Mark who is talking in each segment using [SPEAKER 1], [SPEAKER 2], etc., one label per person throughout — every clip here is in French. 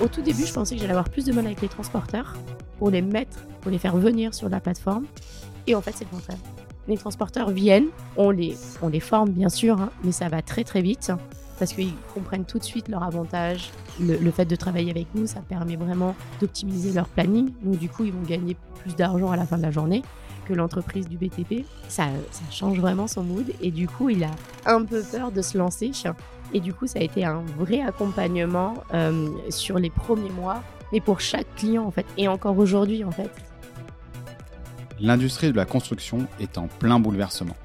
[SPEAKER 1] Au tout début, je pensais que j'allais avoir plus de mal avec les transporteurs pour les mettre, pour les faire venir sur la plateforme. Et en fait, c'est le contraire. Les transporteurs viennent, on les, forme bien sûr, hein, mais ça va très très vite parce qu'ils comprennent tout de suite leur avantage. Le, fait de travailler avec nous, ça permet vraiment d'optimiser leur planning. Donc du coup, ils vont gagner plus d'argent à la fin de la journée que l'entreprise du BTP. Ça change vraiment son mood et du coup, il a un peu peur de se lancer. Et du coup, ça a été un vrai accompagnement euh, sur les premiers mois, mais pour chaque client en fait, et encore aujourd'hui en fait.
[SPEAKER 2] L'industrie de la construction est en plein bouleversement.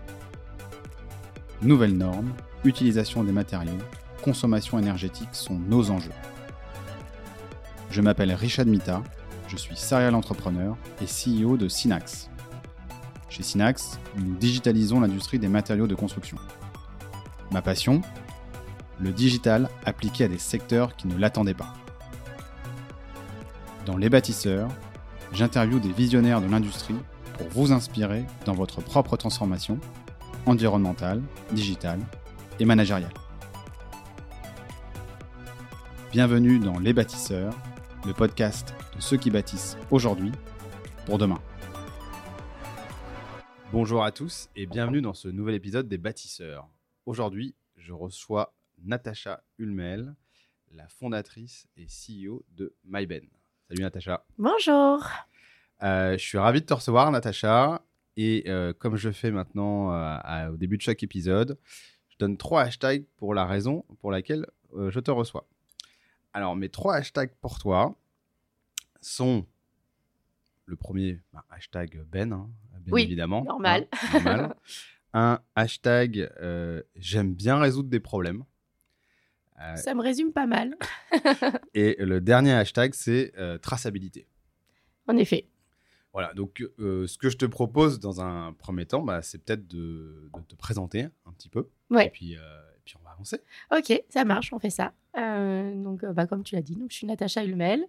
[SPEAKER 2] Nouvelles normes, utilisation des matériaux, consommation énergétique sont nos enjeux. Je m'appelle Richard Mita, je suis serial entrepreneur et CEO de Synax. Chez Synax, nous digitalisons l'industrie des matériaux de construction. Ma passion Le digital appliqué à des secteurs qui ne l'attendaient pas. Dans Les bâtisseurs, j'interviewe des visionnaires de l'industrie pour vous inspirer dans votre propre transformation environnementale, digitale et managériale. Bienvenue dans Les Bâtisseurs, le podcast de ceux qui bâtissent aujourd'hui pour demain. Bonjour à tous et bienvenue dans ce nouvel épisode des Bâtisseurs. Aujourd'hui, je reçois Natacha Hulmel, la fondatrice et CEO de MyBen. Salut Natacha.
[SPEAKER 1] Bonjour.
[SPEAKER 2] Euh, je suis ravi de te recevoir Natacha et euh, comme je fais maintenant euh, au début de chaque épisode, je donne trois hashtags pour la raison pour laquelle je te reçois. Alors, mes trois hashtags pour toi sont le premier, bah, hashtag Ben, hein, bien
[SPEAKER 1] oui,
[SPEAKER 2] évidemment.
[SPEAKER 1] Normal.
[SPEAKER 2] Hein, normal. Un hashtag j'aime bien résoudre des problèmes.
[SPEAKER 1] Ça me résume pas mal.
[SPEAKER 2] et le dernier hashtag, c'est traçabilité.
[SPEAKER 1] En effet.
[SPEAKER 2] Voilà, donc euh, ce que je te propose dans un premier temps, bah, c'est peut-être de, te présenter un petit peu.
[SPEAKER 1] Ouais.
[SPEAKER 2] Et puis, euh, puis on va avancer.
[SPEAKER 1] Ok, ça marche, on fait ça. Euh, donc, bah, comme tu l'as dit, donc, je suis Natacha Hulmel,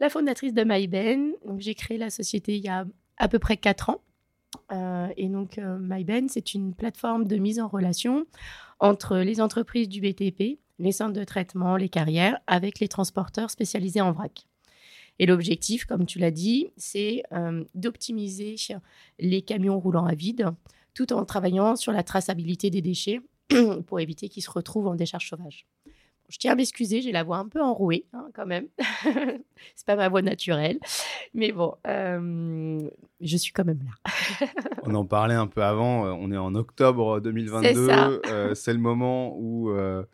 [SPEAKER 1] la fondatrice de MyBen. Donc, j'ai créé la société il y a à peu près 4 ans. et donc, MyBen, c'est une plateforme de mise en relation entre les entreprises du BTP, les centres de traitement, les carrières, avec les transporteurs spécialisés en vrac. Et l'objectif, comme tu l'as dit, c'est euh, d'optimiser les camions roulant à vide tout en travaillant sur la traçabilité des déchets pour éviter qu'ils se retrouvent en décharge sauvage. Je tiens à m'excuser, j'ai la voix un peu enrouée hein, quand même. c'est pas ma voix naturelle, mais bon, euh, je suis quand même là.
[SPEAKER 2] on en parlait un peu avant. Euh, on est en octobre 2022. C'est le moment où euh,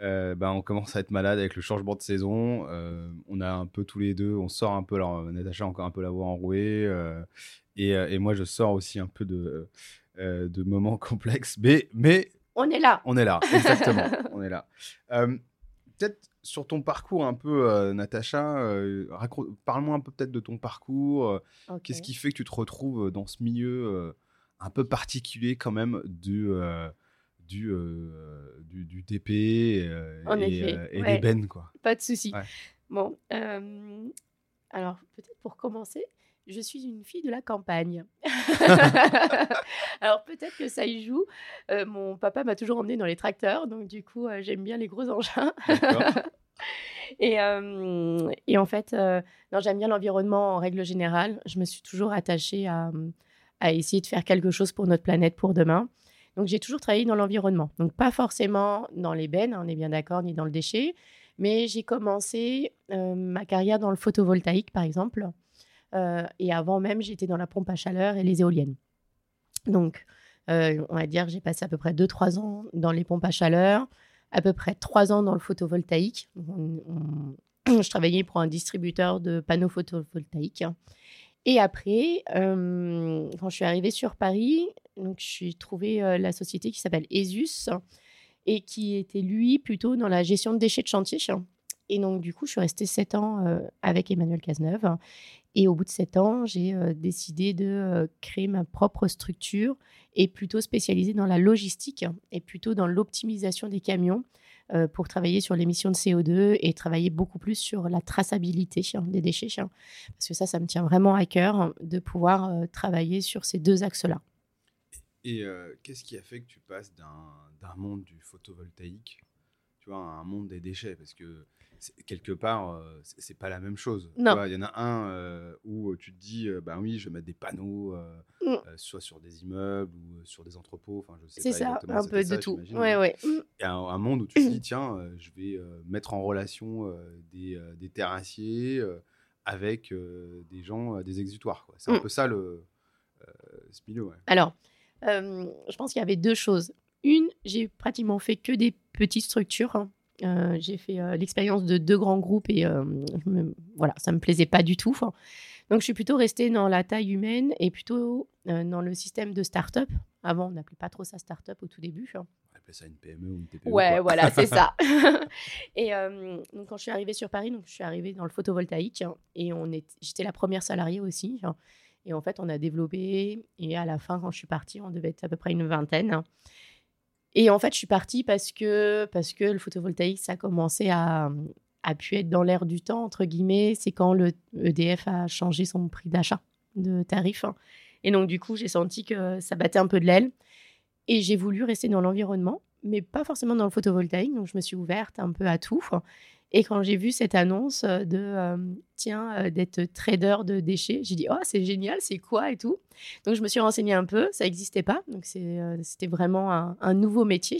[SPEAKER 2] bah, on commence à être malade avec le changement de saison. Euh, on a un peu tous les deux, on sort un peu, alors Natacha encore un peu la voix enrouée, euh, et, et, moi je sors aussi un peu de, de moments complexes, mais, mais
[SPEAKER 1] on est là.
[SPEAKER 2] On est là, exactement, on est là. peut-être sur ton parcours un peu, Natacha, parle-moi un peu peut-être de ton parcours. Qu'est-ce qui fait que tu te retrouves dans ce milieu un peu particulier quand même du du, euh, du, euh, et, euh, et ouais. quoi.
[SPEAKER 1] Pas de souci. Bon, alors peut-être pour commencer, je suis une fille de la campagne. alors peut-être que ça y joue. mon papa m'a toujours emmené dans les tracteurs, donc du coup j'aime bien les gros engins. et, et, en fait, j'aime bien l'environnement en règle générale. Je me suis toujours attachée à, à, essayer de faire quelque chose pour notre planète pour demain. Donc j'ai toujours travaillé dans l'environnement. Donc pas forcément dans les bennes, on est bien d'accord, ni dans le déchet. Mais j'ai commencé euh, ma carrière dans le photovoltaïque, par exemple. Euh, et avant même, j'étais dans la pompe à chaleur et les éoliennes. Donc, euh, on va dire que j'ai passé à peu près 2-3 ans dans les pompes à chaleur, à peu près 3 ans dans le photovoltaïque. je travaillais pour un distributeur de panneaux photovoltaïques. Et après, quand je suis arrivée sur Paris, donc, j'ai trouvé euh, la société qui s'appelle ESUS et qui était, lui, plutôt dans la gestion de déchets de chantier. Et donc, du coup, je suis restée sept ans euh, avec Emmanuel Cazeneuve. Et au bout de sept ans, j'ai euh, décidé de créer ma propre structure et plutôt spécialisée dans la logistique et plutôt dans l'optimisation des camions pour travailler sur l'émission de CO2 et travailler beaucoup plus sur la traçabilité des déchets. Parce que ça, ça me tient vraiment à cœur de pouvoir travailler sur ces deux axes-là.
[SPEAKER 2] Et qu'est-ce qui a fait que tu passes d'un monde du photovoltaïque, tu vois, un monde des déchets? Parce que quelque part, euh, c'est pas la même chose. Il y en a un euh, où tu te dis, ben oui, je vais mettre des panneaux, mm. soit sur des immeubles ou sur des entrepôts. Enfin, je sais
[SPEAKER 1] C'est ça, un peu de tout. Ouais, ouais.
[SPEAKER 2] Il y a un, monde où tu te dis, tiens, je vais mettre en relation des, des, terrassiers avec des gens, des exutoires. C'est un mm. peu ça le ce milieu.
[SPEAKER 1] Alors, je pense qu'il y avait deux choses. Une, j'ai pratiquement fait que des petites structures. Hein. Euh, j'ai fait euh, l'expérience de deux grands groupes et euh, voilà, ça me plaisait pas du tout. Donc, je suis plutôt restée dans la taille humaine et plutôt dans le système de start-up. Avant, on n'appelait pas trop ça start-up au tout début.
[SPEAKER 2] On appelait ça une PME ou une TPE.
[SPEAKER 1] Ouais, voilà, c'est ça. et donc, quand je suis arrivée sur Paris, donc, je suis arrivée dans le photovoltaïque hein, et on est, j'étais la première salariée aussi. Et en fait, on a développé et à la fin, quand je suis partie, on devait être à peu près une vingtaine. Et en fait, je suis partie parce que, parce que le photovoltaïque, ça a commencé à, à pu être dans l'air du temps, entre guillemets. C'est quand le EDF a changé son prix d'achat de tarif. Et donc, du coup, j'ai senti que ça battait un peu de l'aile. Et j'ai voulu rester dans l'environnement, mais pas forcément dans le photovoltaïque. Donc, je me suis ouverte un peu à tout. Et quand j'ai vu cette annonce euh, de euh, tiens euh, d'être trader de déchets, j'ai dit oh c'est génial, c'est quoi et tout. Donc je me suis renseignée un peu, ça n'existait pas, donc c'était vraiment un, nouveau métier.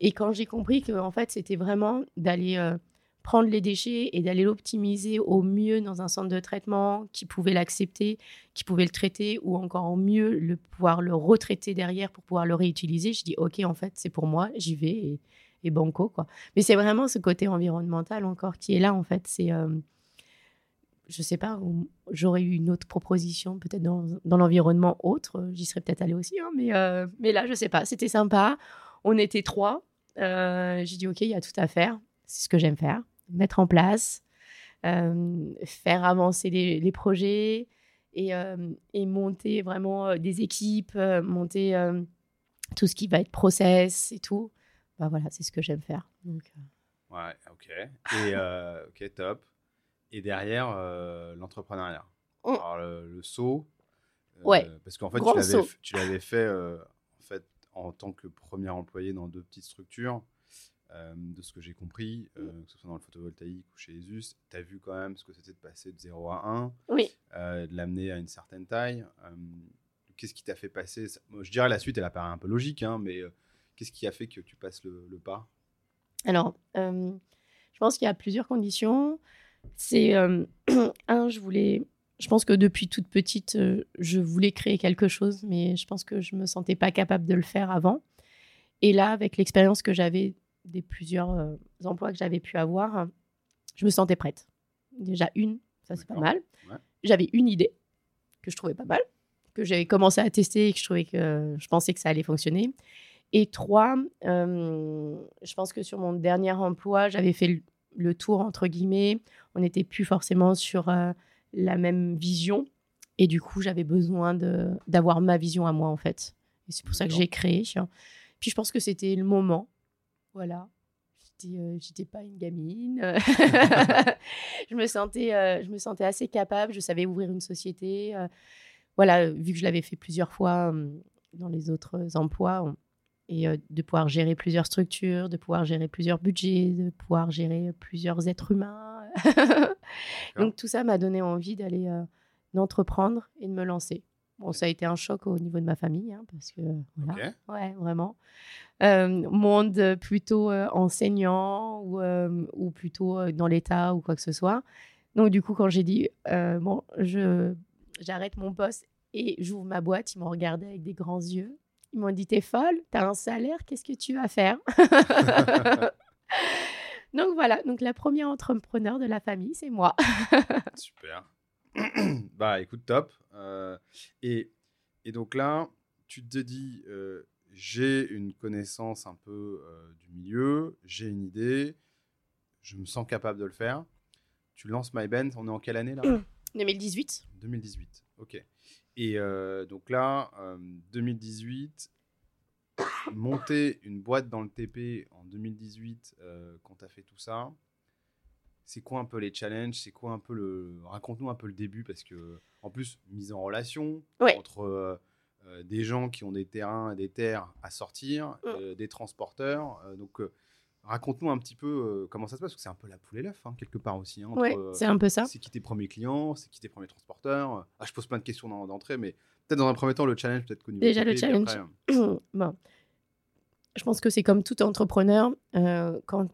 [SPEAKER 1] Et quand j'ai compris que en fait c'était vraiment d'aller prendre les déchets et d'aller l'optimiser au mieux dans un centre de traitement qui pouvait l'accepter, qui pouvait le traiter ou encore au mieux le pouvoir le retraiter derrière pour pouvoir le réutiliser. Je dis ok en fait c'est pour moi, j'y vais et banco quoi. Mais c'est vraiment ce côté environnemental encore qui est là en fait. C'est euh, je sais pas, j'aurais eu une autre proposition peut-être dans, dans l'environnement autre, j'y serais peut-être allée aussi, hein, mais, euh, mais là je sais pas, c'était sympa. On était trois. Euh, j'ai dit ok, il y a tout à faire. C'est ce que j'aime faire, mettre en place, faire avancer les, les projets et, et, monter vraiment des équipes, monter tout ce qui va être process et tout. Bah, voilà, c'est ce que j'aime faire. Donc,
[SPEAKER 2] euh. Ouais, ok. Et euh, ok, top. Et derrière, euh, l'entrepreneuriat. Oh. Alors, le, saut.
[SPEAKER 1] ouais.
[SPEAKER 2] Parce qu'en fait, tu l'avais fait en, fait en tant que premier employé dans deux petites structures. De ce que j'ai compris, que ce soit dans le photovoltaïque ou chez ESUS, tu as vu quand même ce que c'était de passer de 0 à 1,
[SPEAKER 1] oui.
[SPEAKER 2] de l'amener à une certaine taille. Qu'est-ce qui t'a fait passer Je dirais la suite, elle apparaît un peu logique, hein, mais Qu'est-ce qui a fait que tu passes le, pas?
[SPEAKER 1] Alors, euh, je pense qu'il y a plusieurs conditions. C'est euh, un, je voulais, je pense que depuis toute petite, euh, je voulais créer quelque chose, mais je pense que je me sentais pas capable de le faire avant. Et là, avec l'expérience que j'avais des plusieurs emplois que j'avais pu avoir, je me sentais prête. Déjà une, ça c'est pas mal. J'avais une idée que je trouvais pas mal, que j'avais commencé à tester et que je trouvais que je pensais que ça allait fonctionner. Et trois, euh, je pense que sur mon dernier emploi, j'avais fait le, tour, entre guillemets. On n'était plus forcément sur euh, la même vision. Et du coup, j'avais besoin d'avoir ma vision à moi, en fait. Et c'est pour ça que j'ai créé. Puis je pense que c'était le moment. Voilà. J'étais euh, pas une gamine. je, me sentais, je me sentais assez capable. Je savais ouvrir une société. voilà, vu que je l'avais fait plusieurs fois dans les autres emplois, et euh, de pouvoir gérer plusieurs structures, de pouvoir gérer plusieurs budgets, de pouvoir gérer plusieurs êtres humains. Donc tout ça m'a donné envie d'aller euh, d'entreprendre et de me lancer. Bon, ça a été un choc au niveau de ma famille, hein, parce que voilà, ouais, vraiment. Euh, monde plutôt enseignant ou, ou plutôt dans l'État ou quoi que ce soit. Donc du coup, quand j'ai dit bon, je j'arrête mon poste et j'ouvre ma boîte, ils m'ont regardé avec des grands yeux ils m'ont dit, t'es folle, t'as un salaire, qu'est-ce que tu vas faire? Donc voilà, donc la première entrepreneur de la famille, c'est moi.
[SPEAKER 2] Super. bah écoute, top. Euh, et, et, donc là, tu te dis, euh, j'ai une connaissance un peu euh, du milieu, j'ai une idée, je me sens capable de le faire. Tu lances MyBand, on est en quelle année là?
[SPEAKER 1] 2018.
[SPEAKER 2] 2018, ok. Et donc là, 2018, euh, monter une boîte dans le TP en 2018, euh, quand tu as fait tout ça, c'est quoi un peu les challenges C'est quoi un peu le. Raconte-nous un peu le début, parce que, en plus, mise en relation entre des gens qui ont des terrains et des terres à sortir, mm. des transporteurs. donc, Raconte-nous un petit peu comment ça se passe, parce que c'est un peu la poule et l'œuf, hein, quelque part aussi. Hein,
[SPEAKER 1] c'est un peu ça.
[SPEAKER 2] C'est qui tes premiers clients, c'est qui tes premiers transporteurs. Ah, je pose plein de questions d'entrée, mais peut-être dans un premier temps, le challenge, peut-être niveau
[SPEAKER 1] Déjà, le challenge. bon. Je pense que c'est comme tout entrepreneur, quand,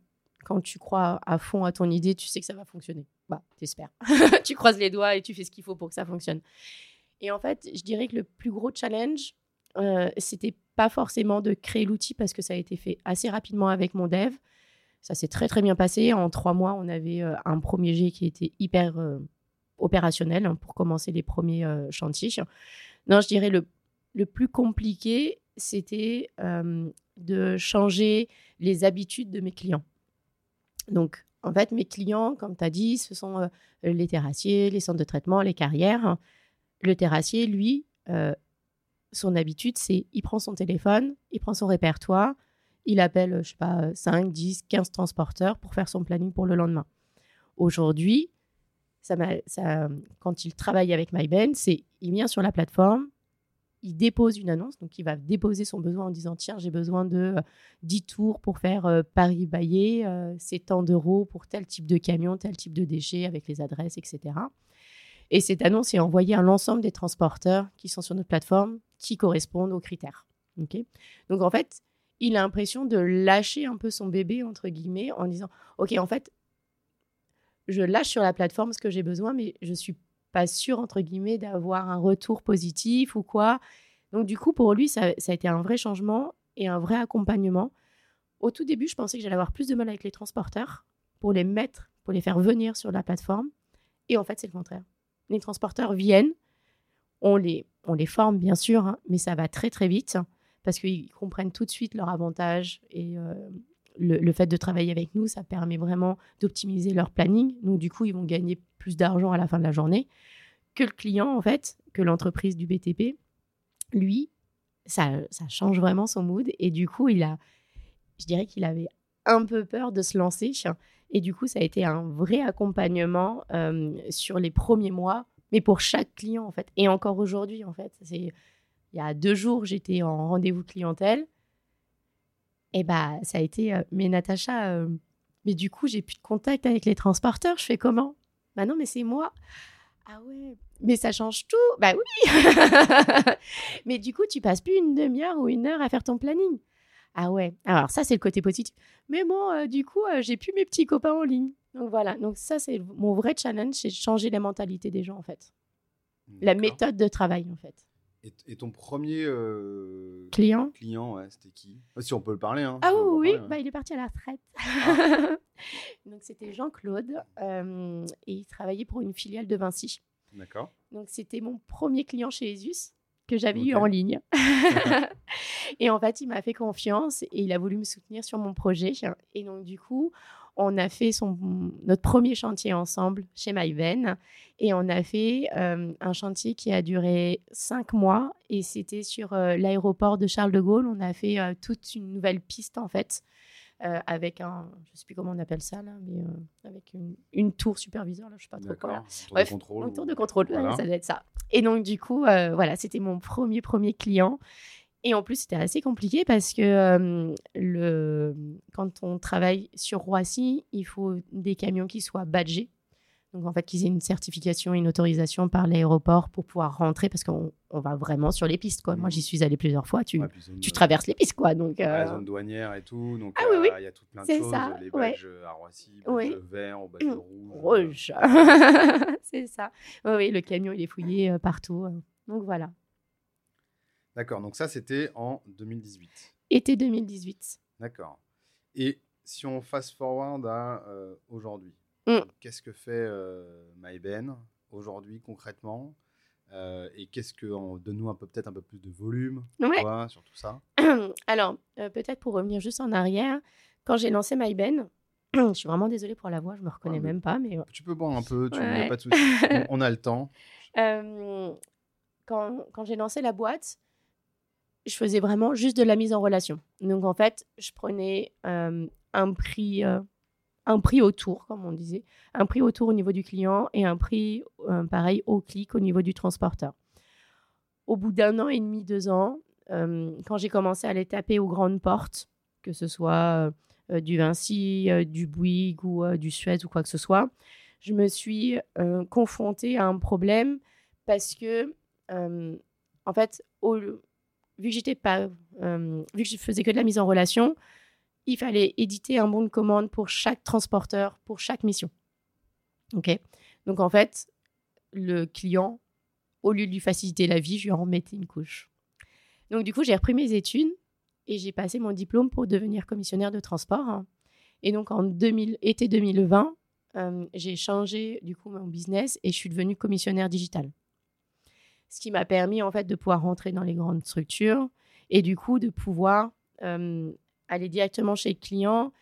[SPEAKER 1] quand tu crois à fond à ton idée, tu sais que ça va fonctionner. Bah, t'espères. tu croises les doigts et tu fais ce qu'il faut pour que ça fonctionne. Et en fait, je dirais que le plus gros challenge, euh, c'était pas forcément de créer l'outil parce que ça a été fait assez rapidement avec mon dev. Ça s'est très très bien passé. En trois mois, on avait euh, un premier G qui était hyper euh, opérationnel hein, pour commencer les premiers euh, chantiers. Non, je dirais le, le plus compliqué, c'était de changer les habitudes de mes clients. Donc, en fait, mes clients, comme tu as dit, ce sont les terrassiers, les centres de traitement, les carrières. Le terrassier, lui, son habitude, c'est il prend son téléphone, il prend son répertoire, il appelle, je sais pas, 5, 10, 15 transporteurs pour faire son planning pour le lendemain. Aujourd'hui, quand il travaille avec MyBen, c'est il vient sur la plateforme, il dépose une annonce, donc il va déposer son besoin en disant tiens, j'ai besoin de 10 euh, tours pour faire euh, Paris-Baillé, euh, c'est tant d'euros pour tel type de camion, tel type de déchets avec les adresses, etc. Et cette annonce est envoyée à l'ensemble des transporteurs qui sont sur notre plateforme qui correspondent aux critères. Donc en fait, il a l'impression de lâcher un peu son bébé, entre guillemets, en disant, OK, en fait, je lâche sur la plateforme ce que j'ai besoin, mais je suis sûr, entre guillemets, d'avoir un retour positif ou quoi. Donc du coup, pour lui, ça, ça, a été un vrai changement et un vrai accompagnement. Au tout début, je pensais que j'allais avoir plus de mal avec les transporteurs pour les mettre, pour les faire venir sur la plateforme. Et en fait, c'est le contraire les transporteurs viennent, on les, on les forme bien sûr, hein, mais ça va très très vite parce qu'ils comprennent tout de suite leur avantage et euh, le, fait de travailler avec nous, ça permet vraiment d'optimiser leur planning. Donc du coup, ils vont gagner plus d'argent à la fin de la journée que le client en fait, que l'entreprise du BTP. Lui, ça, ça change vraiment son mood et du coup, il a, je dirais qu'il avait un peu peur de se lancer et du coup, ça a été un vrai accompagnement euh, sur les premiers mois, mais pour chaque client, en fait. Et encore aujourd'hui, en fait. Il y a deux jours, j'étais en rendez-vous clientèle. Et bah, ça a été, euh, mais Natacha, euh, mais du coup, j'ai plus de contact avec les transporteurs. Je fais comment? Bah non, mais c'est moi. Ah ouais, mais ça change tout. Bah oui. mais du coup, tu passes plus une demi-heure ou une heure à faire ton planning. Ah ouais, alors ça c'est le côté positif. Mais bon, euh, du coup, euh, j'ai plus mes petits copains en ligne. Donc voilà, donc ça c'est mon vrai challenge, c'est changer la mentalité des gens en fait. La méthode de travail en fait.
[SPEAKER 2] Et, ton premier euh,
[SPEAKER 1] client,
[SPEAKER 2] client c'était qui? Ah, Si on peut le parler. Hein,
[SPEAKER 1] ah oui, bah, il est parti à la retraite. Ah. donc c'était Jean-Claude et il travaillait pour une filiale de Vinci.
[SPEAKER 2] D'accord.
[SPEAKER 1] Donc c'était mon premier client chez Esus que j'avais eu en ligne. et en fait, il m'a fait confiance et il a voulu me soutenir sur mon projet. Et donc, du coup, on a fait son, notre premier chantier ensemble chez MyVen et on a fait euh, un chantier qui a duré cinq mois et c'était sur euh, l'aéroport de Charles de Gaulle. On a fait euh, toute une nouvelle piste en fait avec un, je sais plus comment on appelle ça là, mais avec une, une, tour superviseur là, je sais pas trop quoi.
[SPEAKER 2] Tour de contrôle.
[SPEAKER 1] Tour de contrôle, ça doit être ça. Et donc du coup, voilà, c'était mon premier premier client. Et en plus, c'était assez compliqué parce que le, quand on travaille sur Roissy, il faut des camions qui soient badgés. Donc, en fait, qu'ils aient une certification, une autorisation par l'aéroport pour pouvoir rentrer parce qu'on on va vraiment sur les pistes. Quoi. Moi, j'y suis allée plusieurs fois. Tu, tu traverses les pistes. Quoi, donc,
[SPEAKER 2] La zone douanière et tout. Donc,
[SPEAKER 1] ah, oui, oui.
[SPEAKER 2] il y a tout plein de choses.
[SPEAKER 1] Ça.
[SPEAKER 2] Les badges à Roissy, badges oui. verts, badges mmh.
[SPEAKER 1] rouges. Rouge. c'est ça. Oui, oui, le camion, il est fouillé euh, partout. Euh. Donc, voilà.
[SPEAKER 2] D'accord. Donc, ça, c'était en 2018.
[SPEAKER 1] Été 2018.
[SPEAKER 2] D'accord. Et si on fast forward à euh, aujourd'hui, Mm. Qu'est-ce que fait euh, MyBen aujourd'hui concrètement euh, et qu'est-ce que donne-nous un peu peut-être un peu plus de volume sur tout ça?
[SPEAKER 1] Alors peut-être pour revenir juste en arrière, quand j'ai lancé MyBen, je suis vraiment désolée pour la voix, je me reconnais même pas, mais
[SPEAKER 2] tu peux boire un peu, tu n'as pas de souci, on, a le temps.
[SPEAKER 1] quand, quand j'ai lancé la boîte, je faisais vraiment juste de la mise en relation. Donc en fait, je prenais un prix un prix au tour, comme on disait, un prix au tour au niveau du client et un prix euh, pareil au clic au niveau du transporteur. Au bout d'un an et demi, deux ans, euh, quand j'ai commencé à les taper aux grandes portes, que ce soit du Vinci, du Bouygues ou du Suez ou quoi que ce soit, je me suis confrontée à un problème parce que, en fait, vu que j'étais pas, vu que je faisais que de la mise en relation, il fallait éditer un bon de commande pour chaque transporteur, pour chaque mission. Ok. Donc en fait, le client, au lieu de lui faciliter la vie, je lui en remettais une couche. Donc du coup, j'ai repris mes études et j'ai passé mon diplôme pour devenir commissionnaire de transport. Et donc en 2000, été 2020, euh, j'ai changé du coup mon business et je suis devenue commissionnaire digital. Ce qui m'a permis en fait de pouvoir rentrer dans les grandes structures et du coup de pouvoir euh, aller directement chez le client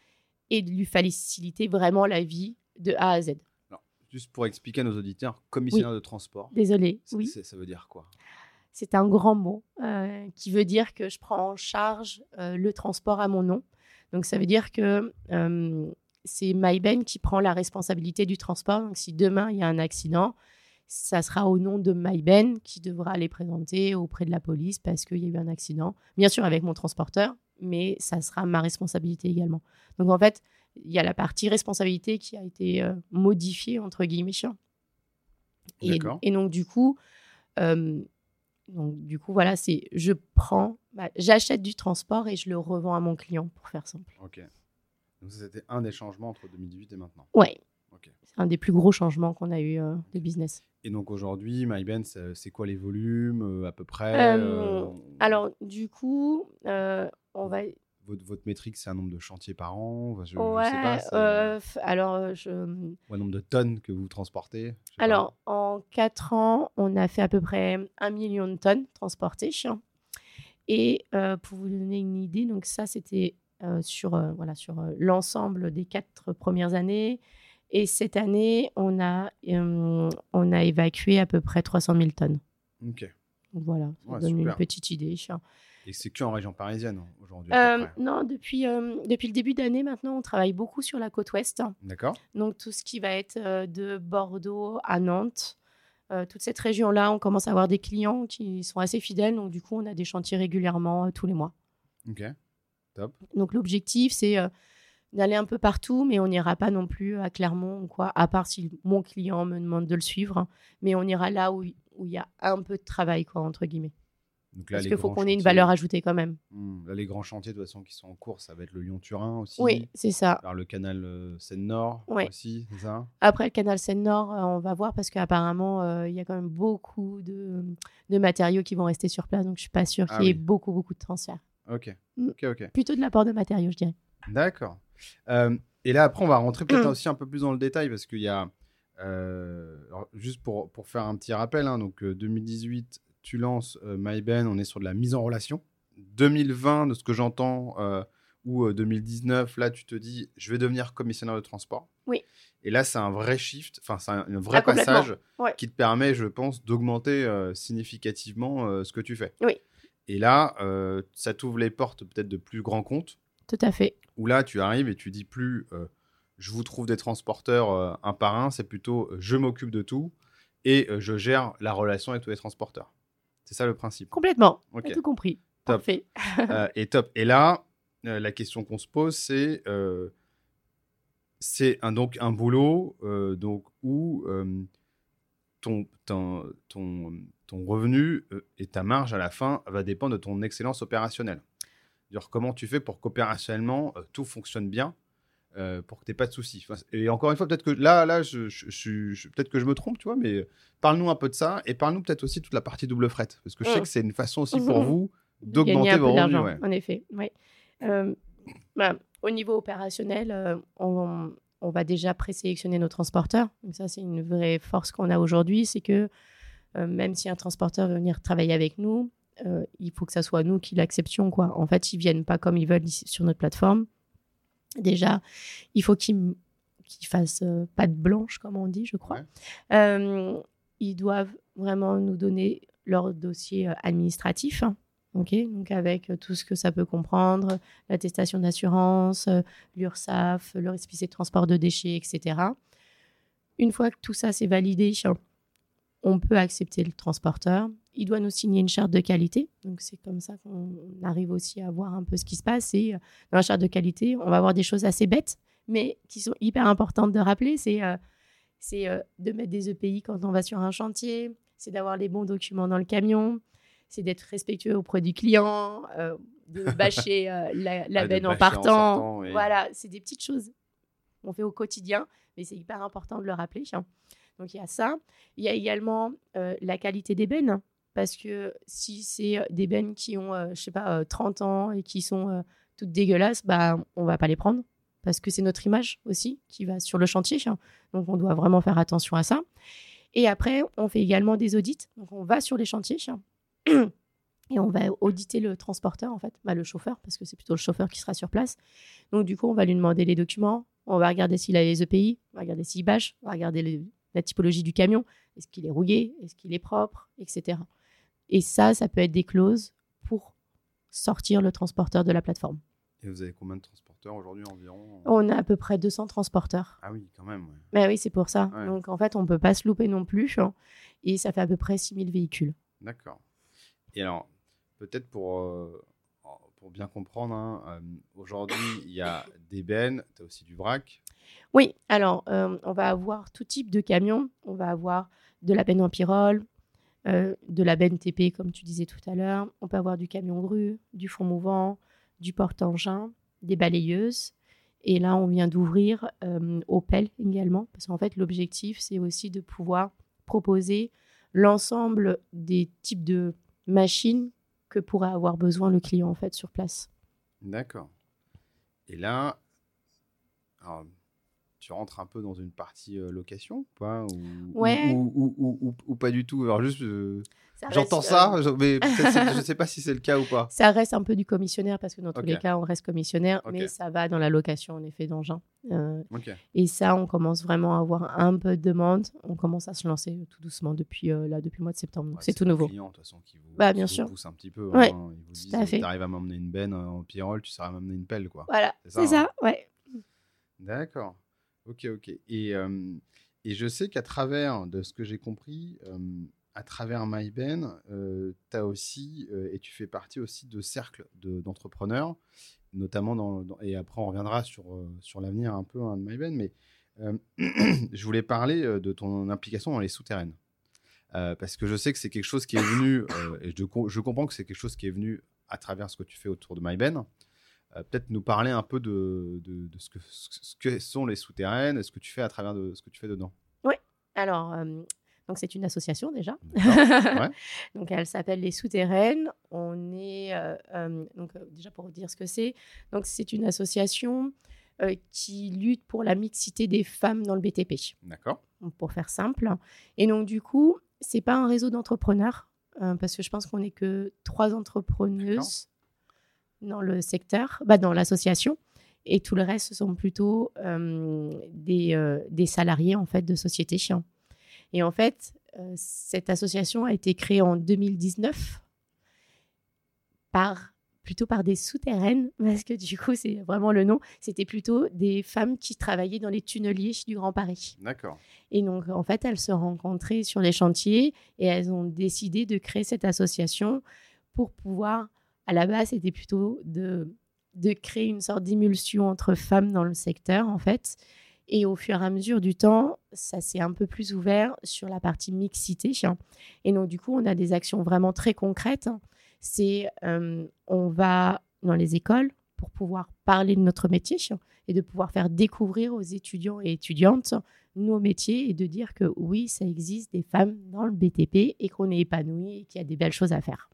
[SPEAKER 1] et de lui faciliter vraiment la vie de A à Z.
[SPEAKER 2] juste pour expliquer à nos auditeurs, commissionnaire de transport.
[SPEAKER 1] Désolée, oui.
[SPEAKER 2] Ça veut dire quoi?
[SPEAKER 1] C'est un grand mot euh, qui veut dire que je prends en charge euh, le transport à mon nom. Donc ça veut dire que c'est MyBen qui prend la responsabilité du transport. Donc si demain il y a un accident, ça sera au nom de MyBen qui devra aller présenter auprès de la police parce qu'il y a eu un accident. Bien sûr avec mon transporteur, mais ça sera ma responsabilité également. Donc en fait, il y a la partie responsabilité qui a été euh, modifiée entre guillemets. Et, et donc du coup, euh, donc du coup voilà, c'est je prends, bah, j'achète du transport et je le revends à mon client pour faire simple.
[SPEAKER 2] Ok. Donc c'était un des changements entre 2018 et maintenant.
[SPEAKER 1] Ouais. C'est un des plus gros changements qu'on a eu euh, de business.
[SPEAKER 2] Et donc aujourd'hui, MyBen, c'est quoi les volumes à peu près
[SPEAKER 1] Alors du coup, on va
[SPEAKER 2] votre, votre métrique, c'est un nombre de chantiers par an
[SPEAKER 1] je, ouais, sais pas, euh, alors euh, je...
[SPEAKER 2] Ou un nombre de tonnes que vous transportez
[SPEAKER 1] Alors, en 4 ans, on a fait à peu près un million de tonnes transportées. Et euh, pour vous donner une idée, donc ça, c'était sur, voilà, sur l'ensemble des quatre premières années. Et cette année, on a, on a évacué à peu près 300 000 tonnes.
[SPEAKER 2] Ok.
[SPEAKER 1] voilà, ça donne une petite idée.
[SPEAKER 2] Et c'est que en région parisienne hein, aujourd'hui
[SPEAKER 1] euh, Non, depuis, euh, depuis le début d'année maintenant, on travaille beaucoup sur la côte ouest.
[SPEAKER 2] D'accord.
[SPEAKER 1] Donc tout ce qui va être de Bordeaux à Nantes, toute cette région-là, on commence à avoir des clients qui sont assez fidèles. Donc du coup, on a des chantiers régulièrement tous les mois.
[SPEAKER 2] Ok, top.
[SPEAKER 1] Donc l'objectif, c'est d'aller un peu partout, mais on n'ira pas non plus à Clermont ou quoi, à part si mon client me demande de le suivre. Mais on ira là où il y a un peu de travail, quoi, entre guillemets. Parce qu'il faut qu'on ait une valeur ajoutée quand même.
[SPEAKER 2] Là, les grands chantiers de toute façon qui sont en cours, ça va être le Lyon-Turin aussi.
[SPEAKER 1] Oui, c'est ça.
[SPEAKER 2] le canal euh, Seine-Nord aussi, c'est ça?
[SPEAKER 1] Après le canal Seine-Nord, euh, on va voir parce qu'apparemment, euh, il y a quand même beaucoup de, de, matériaux qui vont rester sur place. Donc, je suis pas sûre ah qu'il y ait beaucoup, beaucoup de transferts.
[SPEAKER 2] Ok. Hmm. ok, ok.
[SPEAKER 1] Plutôt de l'apport de matériaux, je dirais.
[SPEAKER 2] D'accord. Et là, après, on va rentrer peut-être aussi un peu plus dans le détail parce qu'il y a. juste pour, pour, faire un petit rappel, hein, donc 2018, tu lances euh, MyBen, on est sur de la mise en relation. 2020, de ce que j'entends, euh, ou 2019, euh, là, tu te dis, je vais devenir commissionnaire de transport.
[SPEAKER 1] Oui.
[SPEAKER 2] Et là, c'est un vrai shift, enfin, c'est un, vrai ah, passage qui te permet, je pense, d'augmenter significativement ce que tu fais.
[SPEAKER 1] Oui.
[SPEAKER 2] Et là, ça t'ouvre les portes peut-être de plus grands comptes.
[SPEAKER 1] Tout à fait.
[SPEAKER 2] Où là, tu arrives et tu dis plus, je vous trouve des transporteurs un par un, c'est plutôt, je m'occupe de tout et je gère la relation avec tous les transporteurs. C'est ça le principe.
[SPEAKER 1] Complètement. Okay. Tout compris.
[SPEAKER 2] Top.
[SPEAKER 1] Parfait.
[SPEAKER 2] Euh, et top. Et là, euh, la question qu'on se pose, c'est euh, c'est un, donc un boulot donc, où ton, ton, ton, ton, revenu et ta marge à la fin va dépendre de ton excellence opérationnelle. Dire comment tu fais pour qu'opérationnellement tout fonctionne bien euh, pour que tu n'aies pas de soucis. et encore une fois, peut-être que là, là je, je, peut-être que je me trompe, tu vois, mais parle-nous un peu de ça et parle-nous peut-être aussi toute la partie double fret. Parce que je sais mm. que c'est une façon aussi pour vous d'augmenter vos revenus.
[SPEAKER 1] En effet, oui. Euh, bah, au niveau opérationnel, euh, on, on, va déjà présélectionner nos transporteurs. Donc ça, c'est une vraie force qu'on a aujourd'hui, c'est que même si un transporteur veut venir travailler avec nous, il faut que ça soit nous qui l'acceptions. Quoi. En fait, ils viennent pas comme ils veulent sur notre plateforme Déjà, il faut qu'ils fassent euh, pas de blanche, comme on dit, je crois. Euh, ils doivent vraiment nous donner leur dossier euh, administratif. Hein, donc avec tout ce que ça peut comprendre, l'attestation d'assurance, l'URSSAF, le récépissé de transport de déchets, etc. Une fois que tout ça c'est validé, on peut accepter le transporteur. Il doit nous signer une charte de qualité. Donc, c'est comme ça qu'on arrive aussi à voir un peu ce qui se passe. Et euh, dans la charte de qualité, on va avoir des choses assez bêtes, mais qui sont hyper importantes de rappeler. C'est euh, euh, de mettre des EPI quand on va sur un chantier, c'est d'avoir les bons documents dans le camion, c'est d'être respectueux auprès du client, de bâcher la, la benne en partant. Voilà, c'est des petites choses qu'on fait au quotidien, mais c'est hyper important de le rappeler. Donc il y a ça. Il y a également euh, la qualité des bennes, parce que si c'est euh, des bennes qui ont, euh, je sais pas, 30 ans et qui sont toutes dégueulasses, bah, on va pas les prendre, parce que c'est notre image aussi qui va sur le chantier. Donc on doit vraiment faire attention à ça. Et après, on fait également des audits. Donc on va sur les chantiers. Et on va auditer le transporteur, en fait, bah, le chauffeur, parce que c'est plutôt le chauffeur qui sera sur place. Donc, du coup, on va lui demander les documents, on va regarder s'il a les EPI, on va regarder s'il bâche, on va regarder les, la typologie du camion, est-ce qu'il est rouillé, est-ce qu'il est propre, etc. Et ça, ça peut être des clauses pour sortir le transporteur de la plateforme.
[SPEAKER 2] Et vous avez combien de transporteurs aujourd'hui environ?
[SPEAKER 1] On a à peu près 200 transporteurs.
[SPEAKER 2] Ah oui, quand même.
[SPEAKER 1] Mais oui, c'est pour ça. Donc en fait, on ne peut pas se louper non plus. Hein. et ça fait à peu près 6000 véhicules.
[SPEAKER 2] D'accord. Et alors, peut-être pour, euh, pour bien comprendre, hein, euh, aujourd'hui, il y a des bennes, tu as aussi du vrac.
[SPEAKER 1] Oui, alors euh, on va avoir tout type de camions. On va avoir de la benne en pyrole, euh, de la benne TP, comme tu disais tout à l'heure. On peut avoir du camion grue, du fond mouvant, du porte-engin, des balayeuses. Et là, on vient d'ouvrir Opel également, parce qu'en fait, l'objectif, c'est aussi de pouvoir proposer l'ensemble des types de machines que pourrait avoir besoin le client en fait sur place.
[SPEAKER 2] D'accord. Et là, tu rentres un peu dans une partie euh, location ou pas? Ou,
[SPEAKER 1] ouais.
[SPEAKER 2] ou, ou, pas du tout? Alors juste, euh, j'entends ça, euh, mais je ne sais pas si c'est le cas ou pas.
[SPEAKER 1] Ça reste un peu du commissionnaire parce que dans tous les cas, on reste commissionnaire, mais ça va dans la location en effet d'engins. Et ça, on commence vraiment à avoir un peu de demande. On commence à se lancer tout doucement depuis là, depuis le mois de septembre. c'est tout nouveau.
[SPEAKER 2] Clients, de toute façon, qui vous,
[SPEAKER 1] bah, bien sûr.
[SPEAKER 2] un petit peu. Hein. Ils vous disent, tu arrives à m'emmener une benne en pyrole, tu sauras m'emmener une pelle, quoi.
[SPEAKER 1] Voilà, c'est ça, hein. ouais.
[SPEAKER 2] D'accord. Ok, ok. Et, et je sais qu'à travers, de ce que j'ai compris, à travers MyBen, tu as aussi, et tu fais partie aussi de cercles d'entrepreneurs, notamment dans, et après on reviendra sur, sur l'avenir un peu hein, de MyBen, mais je voulais parler de ton implication dans les souterraines. parce que je sais que c'est quelque chose qui est venu, et je, comprends que c'est quelque chose qui est venu à travers ce que tu fais autour de MyBen, euh, peut-être nous parler un peu de, de, ce, que, ce, sont les souterraines et ce que tu fais à travers de ce que tu fais dedans.
[SPEAKER 1] Oui, alors euh, donc c'est une association déjà. donc elle s'appelle les souterraines. On est euh, donc déjà pour dire ce que c'est. Donc c'est une association qui lutte pour la mixité des femmes dans le BTP.
[SPEAKER 2] D'accord.
[SPEAKER 1] Pour faire simple. Et donc du coup c'est pas un réseau d'entrepreneurs parce que je pense qu'on n'est que trois entrepreneuses dans le secteur, bah, dans l'association. Et tout le reste, ce sont plutôt euh, des, euh, des, salariés en fait de sociétés chiens. Et en fait, euh, cette association a été créée en 2019 par plutôt par des souterraines, parce que du coup, c'est vraiment le nom. C'était plutôt des femmes qui travaillaient dans les tunneliers du Grand Paris.
[SPEAKER 2] D'accord.
[SPEAKER 1] Et donc, en fait, elles se rencontraient sur les chantiers et elles ont décidé de créer cette association pour pouvoir à la base, c'était plutôt de, de créer une sorte d'émulsion entre femmes dans le secteur, en fait. Et au fur et à mesure du temps, ça s'est un peu plus ouvert sur la partie mixité. Et donc, du coup, on a des actions vraiment très concrètes. C'est, euh, on va dans les écoles pour pouvoir parler de notre métier et de pouvoir faire découvrir aux étudiants et étudiantes nos métiers et de dire que oui, ça existe des femmes dans le BTP et qu'on est épanoui et qu'il y a des belles choses à faire.